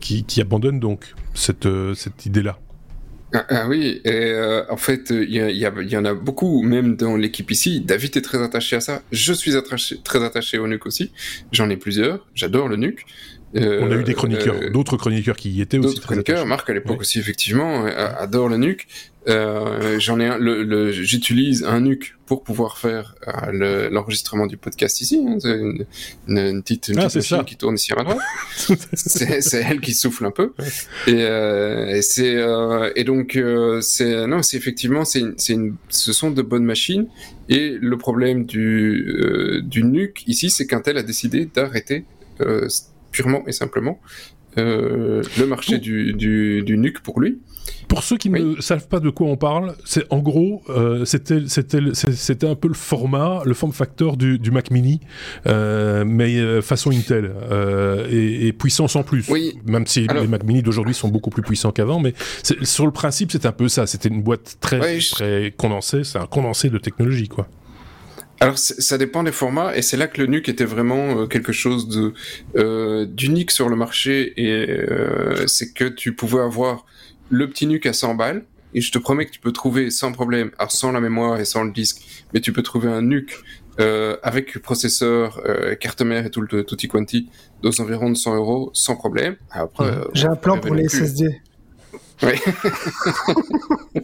qui, qui abandonnent donc cette, cette idée-là. Ah, ah, oui, et euh, en fait, il y, y, en a beaucoup, même dans l'équipe ici. David est très attaché à ça. Je suis attaché, très attaché au NUC aussi. J'en ai plusieurs. J'adore le NUC. Euh, On a eu des chroniqueurs, euh, d'autres chroniqueurs qui y étaient aussi. D'autres chroniqueurs, Marc à l'époque aussi effectivement adore le NUC. Euh, j'en ai un, le, le, j'utilise un NUC pour pouvoir faire euh, l'enregistrement du podcast ici. Hein, c'est une, une, une, petite, une ah, machine qui tourne ici à ma droite. c'est elle qui souffle un peu. Et, euh, et c'est euh, et donc euh, c'est non, c'est effectivement c'est une, ce sont de bonnes machines. Et le problème du du NUC ici, c'est qu'Intel a décidé d'arrêter purement et simplement le marché du, du, du NUC pour lui. Pour ceux qui ne savent pas de quoi on parle, c'est en gros, euh, c'était c'était un peu le format, le form factor du, du Mac Mini, euh, mais euh, façon Intel euh, et, et, puissance en plus. Oui. Même si les Mac Mini d'aujourd'hui sont beaucoup plus puissants qu'avant, mais sur le principe, c'est un peu ça. C'était une boîte très très condensée, c'est un condensé de technologie, quoi. Alors ça dépend des formats et c'est là que le NUC était vraiment euh, quelque chose de euh, d'unique sur le marché et euh, c'est que tu pouvais avoir le petit NUC à 100 balles, et je te promets que tu peux trouver sans problème, alors sans la mémoire et sans le disque, mais tu peux trouver un NUC euh, avec processeur, euh, carte mère et tout le tutti quanti dans environ de 100 euros sans problème. Après, J'ai un plan pour les SSD. Oui.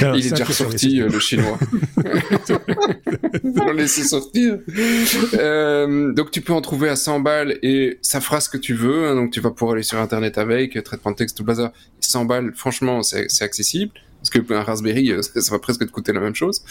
Il est déjà ressorti, euh, le chinois. On laisser sortir. Euh, donc tu peux en trouver à 100 balles et ça fera ce que tu veux. Hein, donc tu vas pouvoir aller sur internet avec, traitement de texte, tout le bazar. 100 balles, franchement, c'est accessible. Parce que un Raspberry, euh, ça, va presque te coûter la même chose.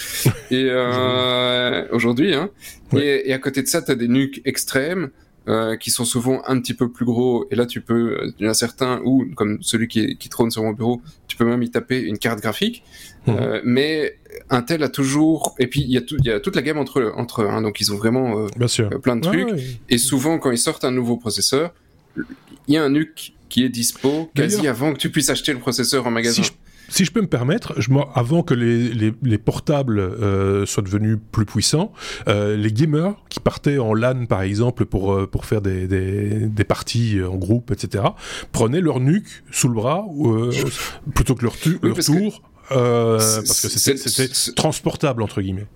Et euh, aujourd'hui, hein. Et, et, à côté de ça, tu as des nuques extrêmes. Euh, qui sont souvent un petit peu plus gros. Et là, tu peux, euh, il y en a certains où, comme celui qui, qui trône sur mon bureau, tu peux même y taper une carte graphique. Mmh. Euh, mais Intel a toujours, et puis il y a, tout, il y a toute la gamme entre entre eux. Hein, donc ils ont vraiment euh, Bien sûr. plein de trucs. Et souvent, quand ils sortent un nouveau processeur, il y a un NUC qui est dispo quasi avant que tu puisses acheter le processeur en magasin. Si si je peux me permettre, je, avant que les, les, les portables euh, soient devenus plus puissants, euh, les gamers qui partaient en LAN par exemple pour, euh, pour faire des, des, des, parties en groupe, etc., prenaient leur nuque sous le bras euh, plutôt que leur, leur tour, que... parce que c'était transportable entre guillemets.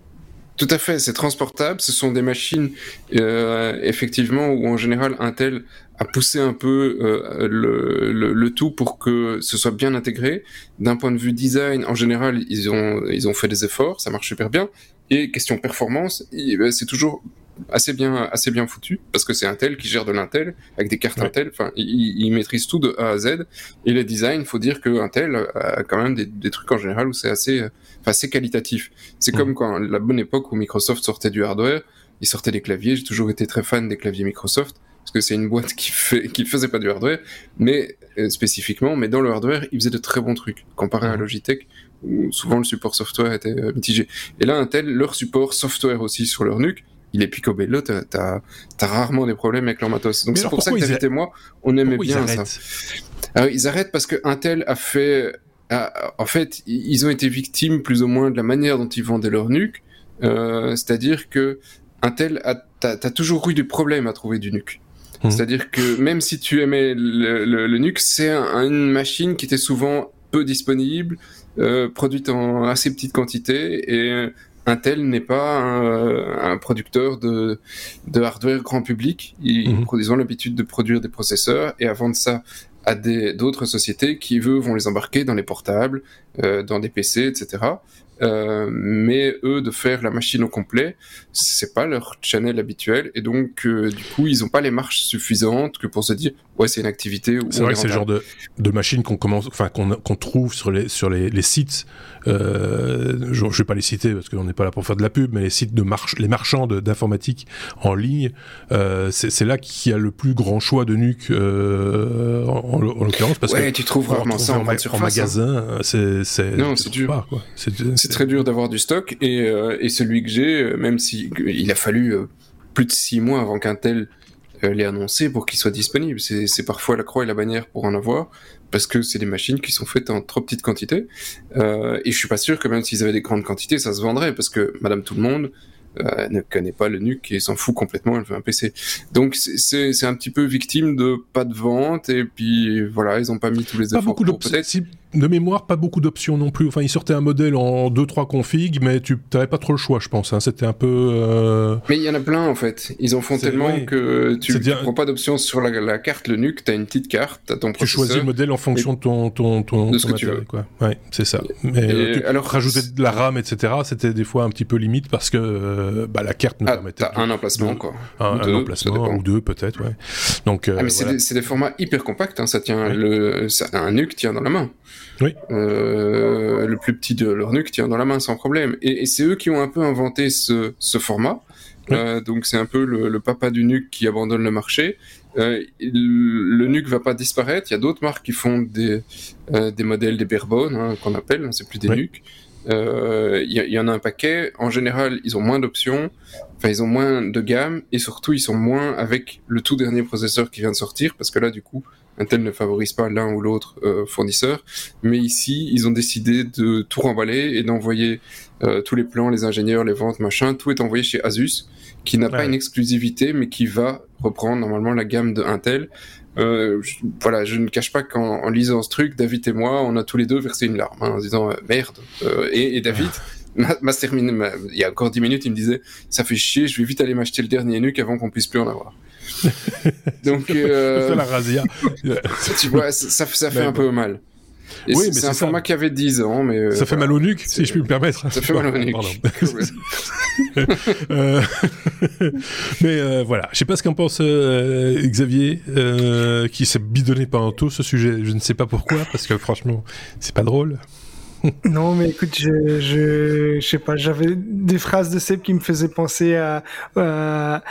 Tout à fait, c'est transportable. Ce sont des machines, euh, effectivement, où en général Intel a poussé un peu euh, le, le, tout pour que ce soit bien intégré. D'un point de vue design, en général, ils ont ils ont fait des efforts, ça marche super bien. Et question performance, ben, c'est toujours assez bien, assez bien foutu parce que c'est Intel qui gère de l'Intel avec des cartes Intel. Enfin, il, il, maîtrise tout de A à Z. Et les designs, faut dire que Intel a quand même des, des trucs en général où c'est assez, enfin, assez qualitatif. C'est comme quand la bonne époque où Microsoft sortait du hardware, ils sortaient des claviers. J'ai toujours été très fan des claviers Microsoft parce que c'est une boîte qui fait, qui faisait pas du hardware, mais euh, spécifiquement, mais dans le hardware, ils faisaient de très bons trucs comparé à Logitech où souvent le support software était euh, mitigé. Et là, Intel, leur support software aussi sur leur nuque, il est picobello, t'as as, rarement des problèmes avec leur matos. Donc c'est pour ça que David et moi, on aimait bien ça. Alors, ils arrêtent parce que Intel a fait, en fait, ils ont été victimes plus ou moins de la manière dont ils vendaient leur nuque. Euh, C'est-à-dire que Intel a, t'as as toujours eu des problèmes à trouver du nuque. Mmh. C'est-à-dire que même si tu aimais le, le, le nuque, c'est un, une machine qui était souvent peu disponible, euh, produite en assez petite quantité et Intel n'est pas un, un, producteur de, de hardware grand public. Ils, mmh. ont l'habitude de produire des processeurs et à vendre ça à d'autres sociétés qui, eux, vont les embarquer dans les portables, euh, dans des PC, etc. Euh, mais eux, de faire la machine au complet, c'est pas leur channel habituel, et donc euh, du coup, ils ont pas les marches suffisantes que pour se dire, ouais, c'est une activité. C'est vrai que c'est le genre de, de machine qu'on commence, enfin qu'on qu'on trouve sur les sur les, les sites. Euh, je, je vais pas les citer parce qu'on n'est pas là pour faire de la pub, mais les sites de marche, les marchands d'informatique en ligne, euh, c'est là qu'il y a le plus grand choix de nuques euh, en, en, en l'occurrence parce ouais, que tu trouves rarement ça en, en, en magasin. Hein. C'est non, c'est dur. C'est très dur d'avoir du stock et, euh, et celui que j'ai, euh, même si il a fallu euh, plus de six mois avant qu'un tel euh, l'ait annoncé pour qu'il soit disponible. C'est parfois la croix et la bannière pour en avoir. parce que c'est des machines qui sont faites en trop petite quantité. Euh, et je suis pas sûr que même s'ils avaient des grandes quantités, ça se vendrait, parce que Madame Tout le Monde euh, ne connaît pas le NUC et s'en fout complètement, elle veut un PC. Donc c'est un petit peu victime de pas de vente, et puis voilà, ils ont pas mis tous les pas efforts beaucoup pour de mémoire, pas beaucoup d'options non plus. Enfin, ils sortaient un modèle en 2-3 configs, mais tu n'avais pas trop le choix, je pense. hein. C'était un peu. euh, Mais il y en a plein en fait. Ils en font tellement oui. que tu ne prends pas d'option sur la, la carte, le NUC, tu as une petite carte, tu as ton Tu processeur. choisis le modèle en fonction de ton, ton, ton, De ce ton que tu matériel, veux. quoi. Ouais, c'est ça. Mais Et euh, tu- alors- rajouter de la RAM, etc., c'était des fois un petit peu limite parce que euh, bah, la carte nous Ah, permettait t'as un emplacement quoi. un, emplacement ou deux peut-être, ouais. Donc, Ah, mais c'est voilà. des, c'est des formats hyper compacts, hein, ça tient le, ça- un NUC tient dans la main. Oui. Euh, le plus petit de leur NUC tient dans la main sans problème. Et, et c'est eux qui ont un peu inventé ce, ce format. Oui. Euh, donc c'est un peu le, le papa du NUC qui abandonne le marché. Euh, le NUC va pas disparaître. Il y a d'autres marques qui font des, euh, des modèles des barebone hein, qu'on appelle. hein, c'est plus des Oui. NUC. Euh, Il y, y en a un paquet. En général, ils ont moins d'options. Enfin, ils ont moins de gamme et surtout, ils sont moins avec le tout dernier processeur qui vient de sortir parce que là, du coup, Intel ne favorise pas l'un ou l'autre euh, fournisseur. Mais ici, ils ont décidé de tout remballer et d'envoyer euh, tous les plans, les ingénieurs, les ventes, machin. Tout est envoyé chez Asus, qui n'a pas une exclusivité, mais qui va reprendre normalement la gamme de Intel. Euh, je- voilà, je ne cache pas qu'en en lisant ce truc, David et moi, on a tous les deux versé une larme hein, en disant euh, merde. Euh, et, et David, m'a m'a terminé, m'a- il y a encore 10 minutes, il me disait ça fait chier, je vais vite aller m'acheter le dernier nuque avant qu'on puisse plus en avoir. Donc, euh, la razzia. tu vois, ça, ça, ça fait Mais un bon. peu mal. Et Oui, c'est un ça. format qui avait 10 ans, mais. euh, ça fait voilà. mal au nuque, si je puis me permettre. Ça fait mal au nuque. Pardon. Euh, mais euh, voilà, je sais pas ce qu'en pense euh, Xavier, euh, qui s'est bidonné pendant tout ce sujet. Je ne sais pas pourquoi, parce que franchement, c'est pas drôle. Non, mais écoute, je, je, je sais pas, j'avais des phrases de Seb qui me faisaient penser à, à,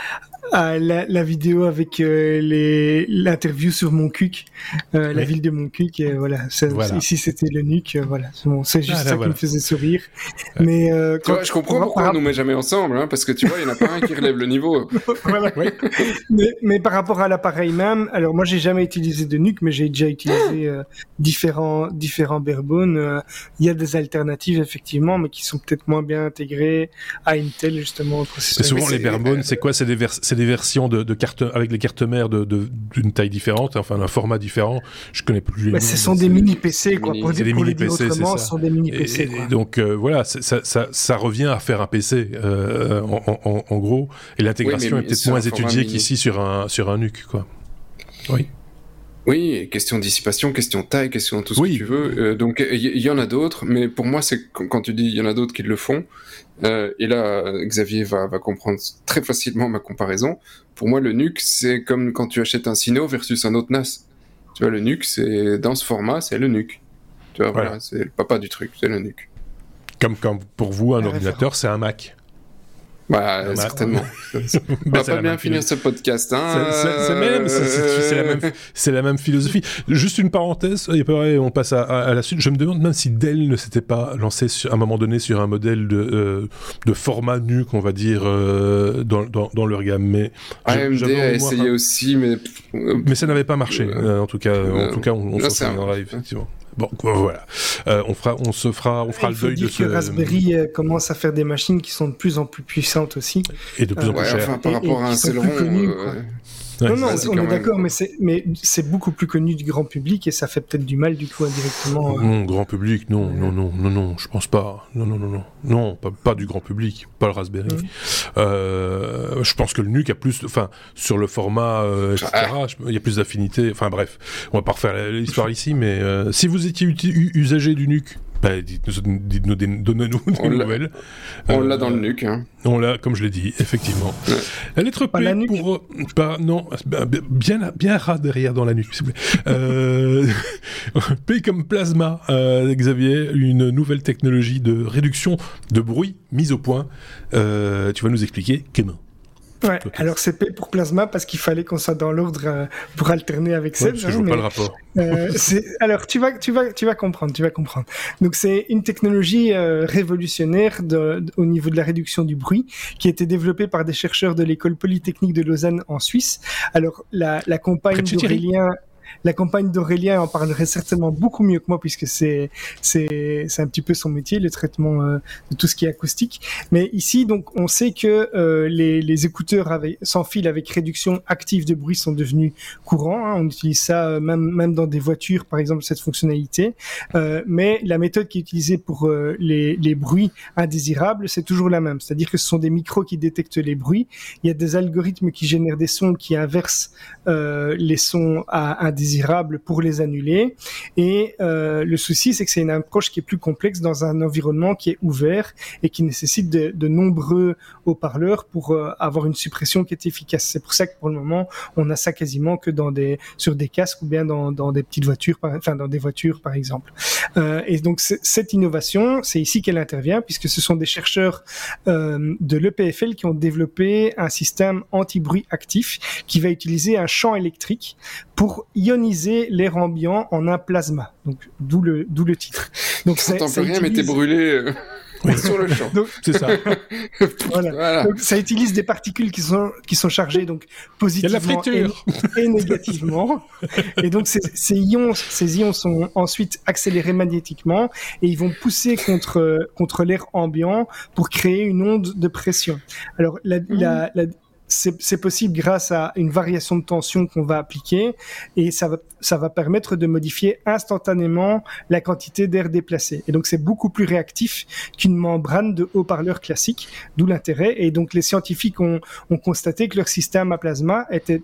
à la, la vidéo avec euh, l'interview sur Montcuq, euh, la ville de Montcuq. Et voilà, ici c'était le nuque. euh, voilà, c'est bon, c'est juste Ah, là, ça voilà. qui me faisait sourire. Mais euh, vois, je comprends pourquoi par- on nous met jamais ensemble, hein, parce que tu vois, il n'y en a pas un qui relève le niveau. voilà. Oui. mais, mais par rapport à l'appareil même, alors moi j'ai jamais utilisé de nuque, mais j'ai déjà utilisé euh, différents différents barebone. Euh, Il y a des alternatives effectivement, mais qui sont peut-être moins bien intégrées à Intel justement. au souvent Mais les c'est- barebone, c'est quoi? C'est des, vers- des versions de, de cartes avec les cartes mères de- de- d'une taille différente, enfin d'un format différent. Je connais plus les Bah, noms, ce sont mais des mini PC quoi. mini- Pour, des mini PC, c'est ça. ce sont des mini PC. et quoi. donc euh, voilà, ça, ça, ça revient à faire un PC euh, en, en- en gros, et l'intégration Oui, mais est peut-être moins étudiée mini. qu'ici sur un sur un NUC quoi. Oui. Oui, question dissipation, question taille, question tout ce Oui. que tu veux. Euh, donc il y, en a d'autres, mais pour moi, c'est quand tu dis il y en a d'autres qui le font. euh, et là, Xavier va, va comprendre très facilement ma comparaison. Pour moi, le NUC, c'est comme quand tu achètes un Sino versus un autre NAS. Tu vois, le NUC, c'est dans ce format, c'est le NUC. Tu vois, Voilà. voilà, c'est le papa du truc, c'est le NUC. Comme quand pour vous un La ordinateur c'est un Mac. Bah, bah, certainement. On va c'est pas bien finir ce podcast, hein. C'est- la même, c'est la même philosophie. Juste une parenthèse, et après on passe à, à- à la suite. Je me demande même si Dell ne s'était pas lancé sur- à un moment donné sur un modèle de, euh, de format NUC, on va dire, euh, dans, dans, dans leur gamme. Mais, AMD a essayé un- aussi, mais euh, mais ça n'avait pas marché. Euh, en tout cas, en tout cas, on, on s'en effectivement. Bon, voilà. Euh, on fera, on se fera, on fera Il le deuil de ce que Raspberry euh, commence à faire des machines qui sont de plus en plus puissantes aussi. et de plus en euh, plus ouais, enfin, par Et- rapport et à un Celeron, non, non, on est même. d'accord, mais c'est mais c'est beaucoup plus connu du grand public et ça fait peut-être du mal du coup indirectement. euh. Non, grand public, non, non, non, non, non, je pense pas. Non, non, non, non, non, pas, pas du grand public, pas le Raspberry. Euh, je pense que le NUC a plus, enfin, sur le format, euh, etc. Ah. je- Il y a plus d'affinité. Enfin bref, on va pas refaire l'histoire ici, mais si vous étiez usager du NUC. Bah, dites-nous, dites-nous des- donnez-nous des On l'a- nouvelles. on Euh, l'a dans le nuque. Hein. On l'a, comme je l'ai dit, effectivement. Ouais. La lettre Pas P la nuque. pour... euh, Pas, non, bien, bien, bien ras derrière dans la nuque, s'il vous plaît. Euh, P comme plasma, euh, Xavier, une nouvelle technologie de réduction de bruit mise au point. Euh, tu vas nous expliquer comment Ouais, alors c'est P pour Plasma parce qu'il fallait qu'on soit dans l'ordre euh, pour alterner avec Ouais, que hein, je vois mais- pas le rapport. Euh, alors tu vas, tu vas, tu vas comprendre, tu vas comprendre. Donc c'est une technologie euh, révolutionnaire de- de- au niveau de la réduction du bruit qui a été développée par des chercheurs de l'école polytechnique de Lausanne en Suisse. Alors la, la compagne d'Aurélien. La campagne d'Aurélien en parlerait certainement beaucoup mieux que moi puisque c'est c'est c'est un petit peu son métier, le traitement euh, de tout ce qui est acoustique. Mais ici, donc, on sait que euh, les, les écouteurs sans fil avec réduction active de bruit sont devenus courants. Hein. On utilise ça euh, même même dans des voitures, par exemple, cette fonctionnalité. mais la méthode qui est utilisée pour les les bruits indésirables, c'est toujours la même. C'est-à-dire que ce sont des micros qui détectent les bruits. Il y a des algorithmes qui génèrent des sons qui inversent les sons à indésirables pour les annuler. Et euh, le souci, c'est que c'est une approche qui est plus complexe dans un environnement qui est ouvert et qui nécessite de, nombreux haut-parleurs pour euh, avoir une suppression qui est efficace. C'est pour ça que pour le moment, on a ça quasiment que dans des sur des casques ou bien dans, des petites voitures, par, enfin dans des voitures par exemple. Euh, et donc cette innovation, c'est ici qu'elle intervient puisque ce sont des chercheurs de l'EPFL qui ont développé un système anti-bruit actif qui va utiliser un champ électrique pour ioniser l'air ambiant en un plasma. Donc d'où le d'où le titre. Donc ça, ça rien, mais t'es brûlé. Euh, sur le champ. C'est ça. voilà. Donc, ça utilise des particules qui sont qui sont chargées donc positivement et, négativement. et donc ces, ces, ions ces ions sont ensuite accélérés magnétiquement et ils vont pousser contre contre l'air ambiant pour créer une onde de pression. Alors la, la, la c'est possible grâce à une variation de tension qu'on va appliquer et ça va, ça va permettre de modifier instantanément la quantité d'air déplacé. Et donc c'est beaucoup plus réactif qu'une membrane de haut-parleur classique, d'où l'intérêt. Et donc les scientifiques ont, ont constaté que leur système à plasma était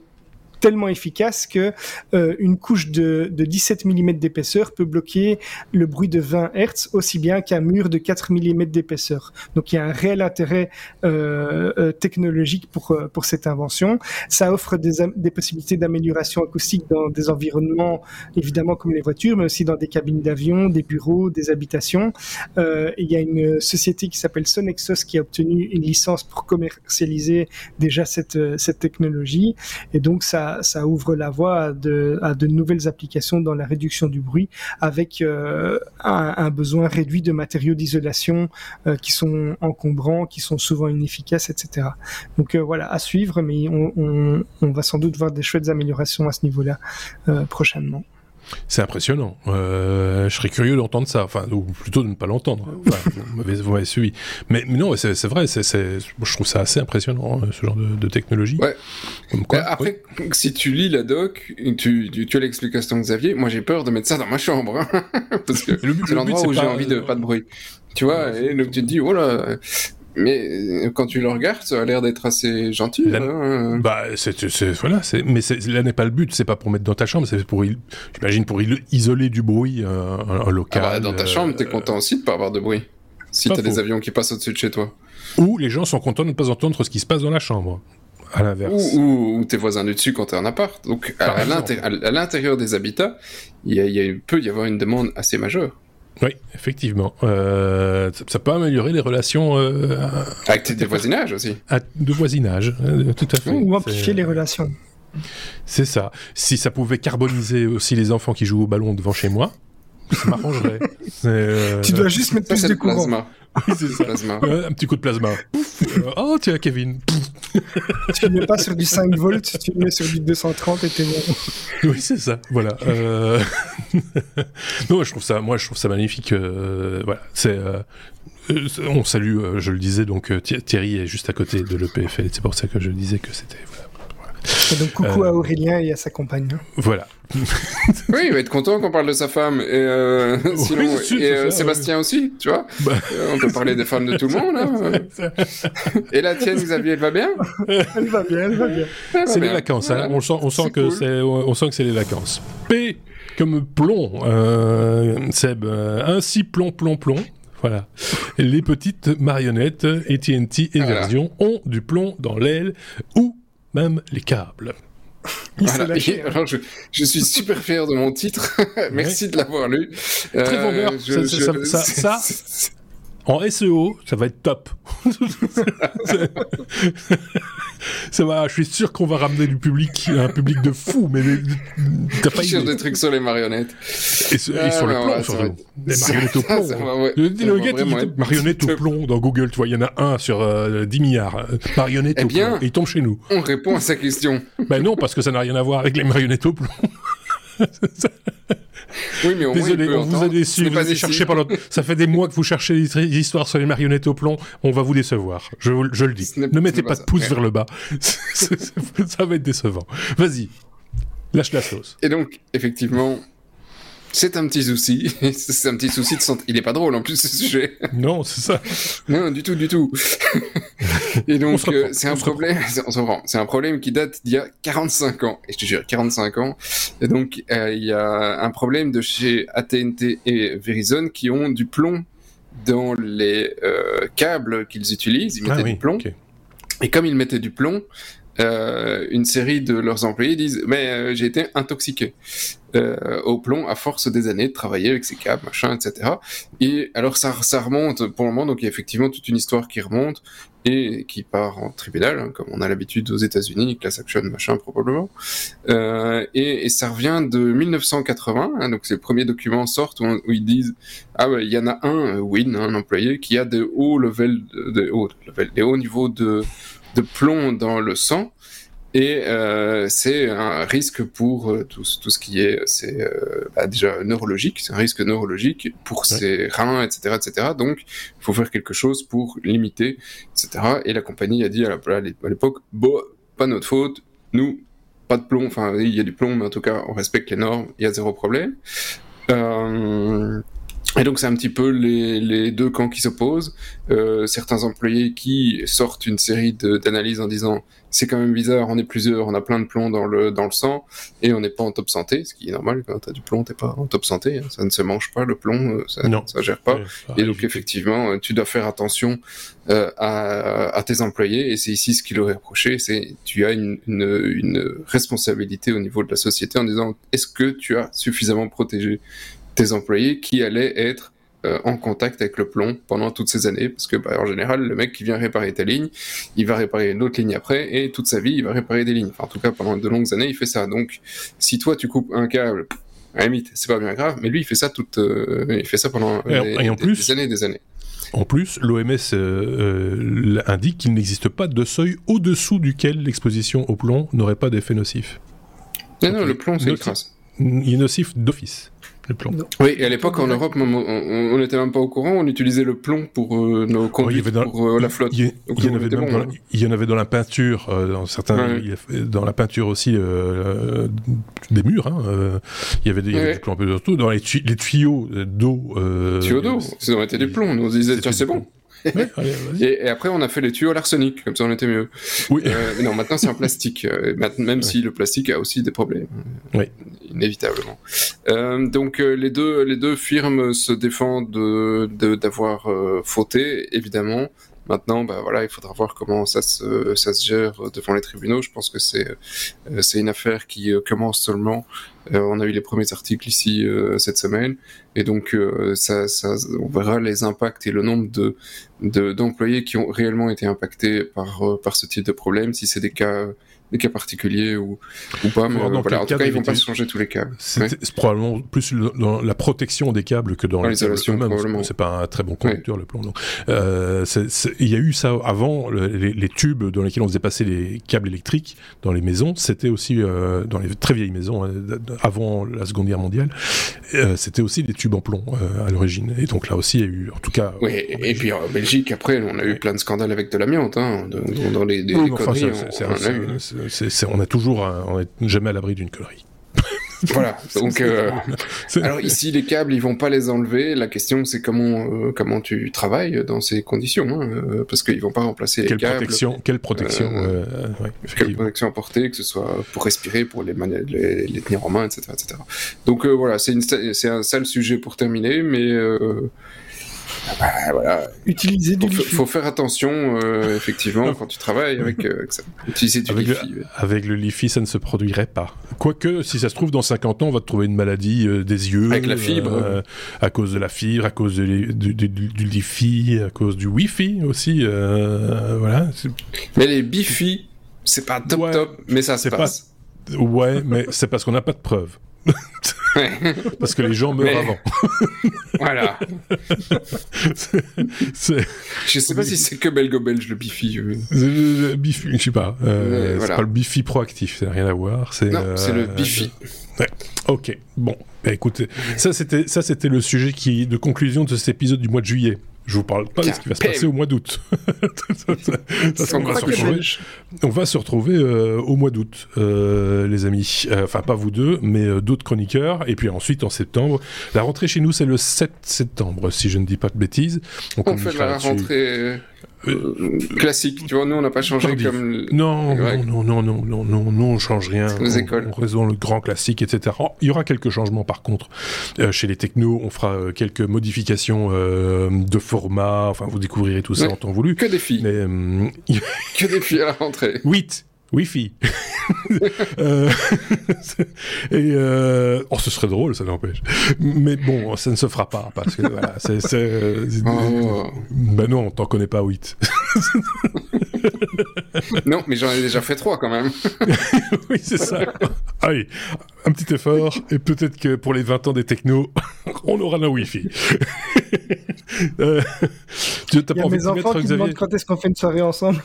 tellement efficace que euh, une couche de, de 17 mm d'épaisseur peut bloquer le bruit de 20 Hz aussi bien qu'un mur de 4 mm d'épaisseur. Donc il y a un réel intérêt euh, euh, technologique pour pour cette invention. Ça offre des, des possibilités d'amélioration acoustique dans des environnements évidemment comme les voitures, mais aussi dans des cabines d'avion, des bureaux, des habitations. Il y a une société qui s'appelle Sonexos qui a obtenu une licence pour commercialiser déjà cette cette technologie et donc ça ça, ouvre la voie à de, nouvelles applications dans la réduction du bruit avec euh, un, besoin réduit de matériaux d'isolation euh, qui sont encombrants, qui sont souvent inefficaces, etc. Donc euh, voilà, à suivre, mais on, va sans doute voir des chouettes améliorations à ce niveau-là prochainement. C'est impressionnant. Euh, je serais curieux d'entendre ça, enfin, ou plutôt de ne pas l'entendre. Enfin, vous m'avez suivi. Mais, mais non, c'est vrai, c'est, je trouve ça assez impressionnant, hein, ce genre de, de technologie. Ouais. Quoi, euh, après, si tu lis la doc, tu, tu, tu as l'explication de Xavier, moi j'ai peur de mettre ça dans ma chambre, hein, parce que c'est l'endroit où j'ai envie de pas de bruit. Tu vois, et donc tu te dis, oh là, mais euh, quand tu le regardes, ça a l'air d'être assez gentil. Hein. Bah, c'est, voilà, c'est, mais là n'est pas le but. C'est pas pour mettre dans ta chambre, c'est pour, j'imagine, pour isoler du bruit euh, un, local. Ah bah, dans ta chambre, t'es euh, content aussi de pas avoir de bruit. Si t'as des avions qui passent au-dessus de chez toi. Ou les gens sont contents de ne pas entendre ce qui se passe dans la chambre. À l'inverse. Ou, tes voisins du dessus quand t'es en appart. Donc, à, l'intérieur des habitats, il y a, peut y avoir une demande assez majeure. Oui, effectivement. Euh, ça, peut améliorer les relations... Euh, Avec des voisinages aussi. de voisinage, euh, tout à fait. Ou amplifier les relations. C'est ça. Si ça pouvait carboniser aussi les enfants qui jouent au ballon devant chez moi, ça m'arrangerait. Euh, tu dois juste mettre plus de courant. Oui, c'est ça. Plasma. un petit coup de plasma. oh, tiens, Kevin. tu ne mets pas sur du 5 volts, tu le mets sur du 230 et t'es bon. Oui, c'est ça. Voilà. Euh... non, je trouve ça, moi, je trouve ça magnifique. Euh, voilà. C'est. Euh, on salue, euh, je le disais, donc Thierry est juste à côté de l'EPFL. C'est pour ça que je disais que c'était. Voilà. Et donc coucou à Aurélien et à sa compagne. Voilà. oui, il va être content qu'on parle de sa femme. Et, euh, sinon, et euh, Sébastien aussi, tu vois. Bah. Euh, on peut parler des femmes de tout le monde. Hein. et la tienne, Xavier, elle va bien? Elle va bien, elle va bien. C'est les vacances. Hein. On sent, on sent que c'est, on sent que c'est les vacances. P comme plomb, Seb. ainsi plomb, plomb, plomb. Voilà. Les petites marionnettes AT&T et version ont du plomb dans l'aile ou même les câbles. Voilà. Alors je, je, suis super fier de mon titre. Merci de l'avoir lu. Très vendeur. Euh, ça, ça, ça, en SEO, ça va être top. Ça va, je suis sûr qu'on va ramener du public, un public de fous, mais t'as pas idée. des trucs sur les marionnettes. Et, sur, et sur le plomb, surtout. Les marionnettes au plomb. le, gars qui marionnettes au plomb dans Google, tu vois, il y en a un sur euh, 10 milliards. Marionnettes eh au bien, plomb. Et il tombe chez nous. On répond à sa question. ben non, parce que ça n'a rien à voir avec les marionnettes au plomb. Oui, mais au moins, il Désolé, peut on vous a déçu. Vous cherché pendant... Ça fait des mois que vous cherchez des histoires sur les marionnettes au plomb. On va vous décevoir. Je, le dis. Ne mettez pas pas de pouce Ouais. vers le bas. ça va être décevant. Vas-y. Lâche la sauce. Et donc, effectivement, c'est un petit souci. c'est un petit souci de santé. Il est pas drôle en plus ce sujet. Non, c'est ça. Non, du tout, du tout. Et On donc, euh, c'est un problème. On se reprend. C'est un problème qui date d'il y a 45 ans. Et je te jure, 45 ans. Et donc, euh, il y a un problème de chez AT&T et Verizon qui ont du plomb dans les euh, câbles qu'ils utilisent. Ils mettaient Ah oui, du plomb. Et comme ils mettaient du plomb, euh, une série de leurs employés disent mais euh, j'ai été intoxiqué euh, au plomb à force des années de travailler avec ces câbles, machin, etc. Et alors ça, ça remonte pour le moment, donc il y a effectivement toute une histoire qui remonte et qui part en tribunal, hein, comme on a l'habitude aux États-Unis, class action, machin probablement. Euh, et, et ça revient de 1980, hein, donc c'est le premier document sortent où, ils disent ah il y en a un, euh, Win, un employé, qui a de hauts level, de, de hauts des hauts niveaux de de plomb dans le sang. Et euh, c'est un risque pour euh, tout, tout ce qui est c'est euh, bah, déjà neurologique. C'est un risque neurologique pour Ouais. ses reins etc etc donc il faut faire quelque chose pour limiter etc et la compagnie a dit à l'époque bon pas notre faute. Nous pas de plomb. Enfin il y a du plomb mais en tout cas on respecte les normes. Il y a zéro problème. Euh, et donc c'est un petit peu les, les deux camps qui s'opposent. Euh, certains employés qui sortent une série d'analyses en disant c'est quand même bizarre, on est plusieurs, on a plein de plomb dans le dans le sang et on n'est pas en top santé, ce qui est normal quand t'as du plomb, t'es pas en top santé, hein. ça ne se mange pas le plomb, euh, ça, Non. ça gère pas. Ouais, Et donc effectivement, euh, tu dois faire attention euh, à, à tes employés. Et c'est ici ce qu'il aurait reproché, c'est tu as une, une, une responsabilité au niveau de la société en disant est-ce que tu as suffisamment protégé? Tes employés qui allaient être euh, en contact avec le plomb pendant toutes ces années. Parce que bah, en général le mec qui vient réparer ta ligne il va réparer une autre ligne après et toute sa vie il va réparer des lignes. Enfin, en tout cas pendant de longues années il fait ça. Donc si toi tu coupes un câble à la limite c'est pas bien grave mais lui il fait ça toute euh, il fait ça pendant Et des, et en des- plus- des années et des années. En plus, l'OMS euh, euh, indique qu'il n'existe pas de seuil au-dessous duquel l'exposition au plomb n'aurait pas d'effet nocif. non non le plomb c'est une trace. Il est nocif d'office, le plomb. Non. oui et à l'époque en Europe on- on on n'était même pas au courant on utilisait le plomb pour euh, nos Ouais, il y conduites avait dans- pour euh, la flotte Il y, Donc, il y en on avait était même bon, dans, hein. il y en avait dans la peinture, euh, dans certains, Ouais. dans la peinture aussi euh, euh, des murs. Hein, euh, il y avait des, il y avait Ouais. du plomb un peu partout. Dans les, tuyaux- les tuyaux d'eau. Euh, tuyaux d'eau ça aurait été du plomb nous on se disait c'était tiens c'est plomb. bon Ouais, allez, vas-y. et, et après on a fait les tuyaux à l'arsenic comme ça on était mieux Oui. Euh, non, maintenant c'est en plastique. Euh, même si le plastique a aussi des problèmes, euh, Oui. inévitablement. Euh, donc les deux les deux firmes se défendent de de- d'avoir euh, fauté, évidemment. Maintenant, bah voilà, il faudra voir comment ça se ça se gère devant les tribunaux. Je pense que c'est euh, c'est une affaire qui euh, commence seulement. Euh, on a eu les premiers articles ici euh, cette semaine, et donc euh, ça, ça, on verra les impacts et le nombre de de- d'employés qui ont réellement été impactés par, euh, par ce type de problème, si c'est des cas, des cas particuliers ou, ou pas. Mais euh, dans voilà, quel en tout cas, ils il vont pas changer tous les câbles. C'est Ouais. probablement plus le- dans la protection des câbles que dans, Dans l'isolation. C'est pas un très bon conducteur le plomb. donc. Euh, il y a eu ça avant le- les, les tubes dans lesquels on faisait passer les câbles électriques dans les maisons. C'était aussi euh, dans les très vieilles maisons hein, avant la Seconde Guerre mondiale. euh, C'était aussi des tubes en plomb à l'origine. Et donc là aussi, il y a eu, en tout cas. Oui, et puis en Belgique, après, on a eu plein de scandales avec de l'amiante, hein, dans, dans les, enfin, conneries, on- on, a eu. On a toujours, un- on est jamais à l'abri d'une connerie. Voilà, donc... euh, alors ici, les câbles, ils vont pas les enlever. La question, c'est comment euh, comment tu travailles dans ces conditions, hein, euh, parce qu'ils vont pas remplacer les quelle câbles. protection, quelle protection, ouais, quelle protection apporter, que ce soit pour respirer, pour les, mani- les, les tenir en main, etc. etc. Donc voilà, c'est un sale sujet pour terminer, mais bah, voilà, Utiliser du faut, Wi-Fi. faut faire attention, euh, effectivement, quand tu travailles avec, euh, avec ça. Utiliser du Avec le- ouais. Avec le Lifi, ça ne se produirait pas. Quoique, si ça se trouve, dans 50 ans, on va te trouver une maladie euh, des yeux. Avec la fibre. euh, à cause de la fibre, à cause de du, du, du- Lifi, à cause du Wi-Fi aussi. euh, voilà. Mais les bifis, c'est pas top Ouais, top, mais ça se c'est pas- passe. Ouais, mais c'est parce qu'on n'a pas de preuves. Parce que les gens meurent Mais- avant. Voilà. C'est- Je sais pas si c'est que belgo-belge le Bifi. euh. le Bifi, je sais pas. Euh, Euh, c'est voilà. pas le Bifi proactif, ça n'a rien à voir. C'est, Non, euh, c'est le Bifi. Ok, bon, bah, écoutez, ça c'était ça c'était le sujet qui de conclusion de cet épisode du mois de juillet. Je vous parle pas de ce qui va se passer au mois d'août. On, on va se retrouver euh, au mois d'août, euh, les amis. Euh, Enfin, pas vous deux, mais d'autres chroniqueurs. Et puis ensuite, en septembre, la rentrée chez nous, c'est le 7 septembre, si je ne dis pas de bêtises. On fait communiquera la rentrée euh, classique, tu vois, nous on n'a pas changé Tardive. comme... Non, non, non, non, non, non, non, on change rien. Aux on, écoles. On dans le grand classique, etc. Oh, il y aura quelques changements par contre. Euh, chez les technos, on fera euh, quelques modifications euh, de format. Enfin, vous découvrirez tout ça Ouais. en temps voulu. Que des filles, Mais euh, que des filles à la rentrée. 8 Wi-Fi. Euh, et euh, oh, ce serait drôle, ça n'empêche. Mais bon, ça ne se fera pas parce que voilà, c'est, Oh. ben non, t'en connais pas 8. Non, mais j'en ai déjà fait trois quand même. oui, c'est ça. Allez, un petit effort, et peut-être que pour les 20 ans des technos, on aura un Wi-Fi. euh, tu t'as Il y pas a envie mes enfants mettre, qui Xavier demandent quand est-ce qu'on fait une soirée ensemble.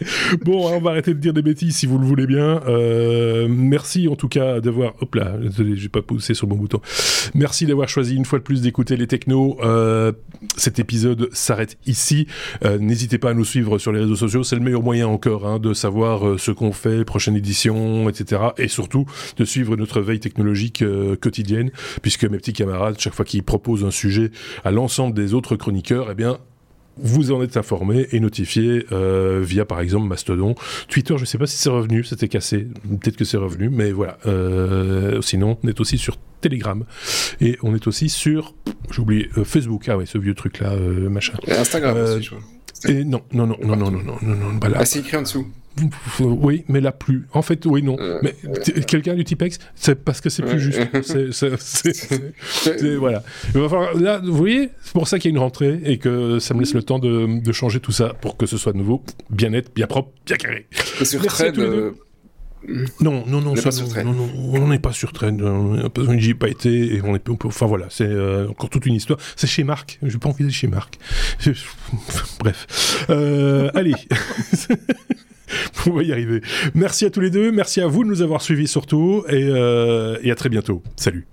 Bon, hein, on va arrêter de dire des bêtises si vous le voulez bien. Euh, merci en tout cas d'avoir. Hop là, désolé, j'ai pas poussé sur le bon bouton. Merci d'avoir choisi une fois de plus d'écouter les technos. Euh, cet épisode s'arrête ici. Euh, N'hésitez pas à nous suivre sur les réseaux sociaux. C'est le meilleur moyen encore hein, de savoir ce qu'on fait, prochaine édition, etc. Et surtout de suivre notre veille technologique quotidienne, puisque mes petits camarades, chaque fois qu'ils proposent un sujet à l'ensemble des autres chroniqueurs, eh bien vous en êtes informé et notifié euh, via par exemple Mastodon. Twitter, je sais pas si c'est revenu, c'était cassé. Peut-être que c'est revenu, mais voilà. Euh, sinon, on est aussi sur Telegram et on est aussi sur, j'ai oublié, euh, Facebook. Ah ouais, ce vieux truc là, euh, machin. Et Instagram Euh, aussi, je vois. Et non, non, non, non, non, non, non, non, non, bah là, Ah, c'est écrit en dessous. Oui, mais là plus. En fait, oui, non. Euh, mais quelqu'un du Tipex, c'est parce que c'est plus juste. C'est- voilà. Là, vous voyez, c'est pour ça qu'il y a une rentrée et que ça me laisse le temps de, de changer tout ça pour que ce soit de nouveau bien net, bien propre, bien carré. Et sur Merci deux. euh, Non, non, non, On n'est ça, pas sur non, non, non, on n'est pas sur été et on est, on peut- enfin voilà, c'est euh, encore toute une histoire. C'est chez Marc. J'ai pas envie chez Marc. Je- Bref, Euh, allez. On y arriver. Merci à tous les deux. Merci à vous de nous avoir suivis surtout. Et, euh, et à très bientôt. Salut.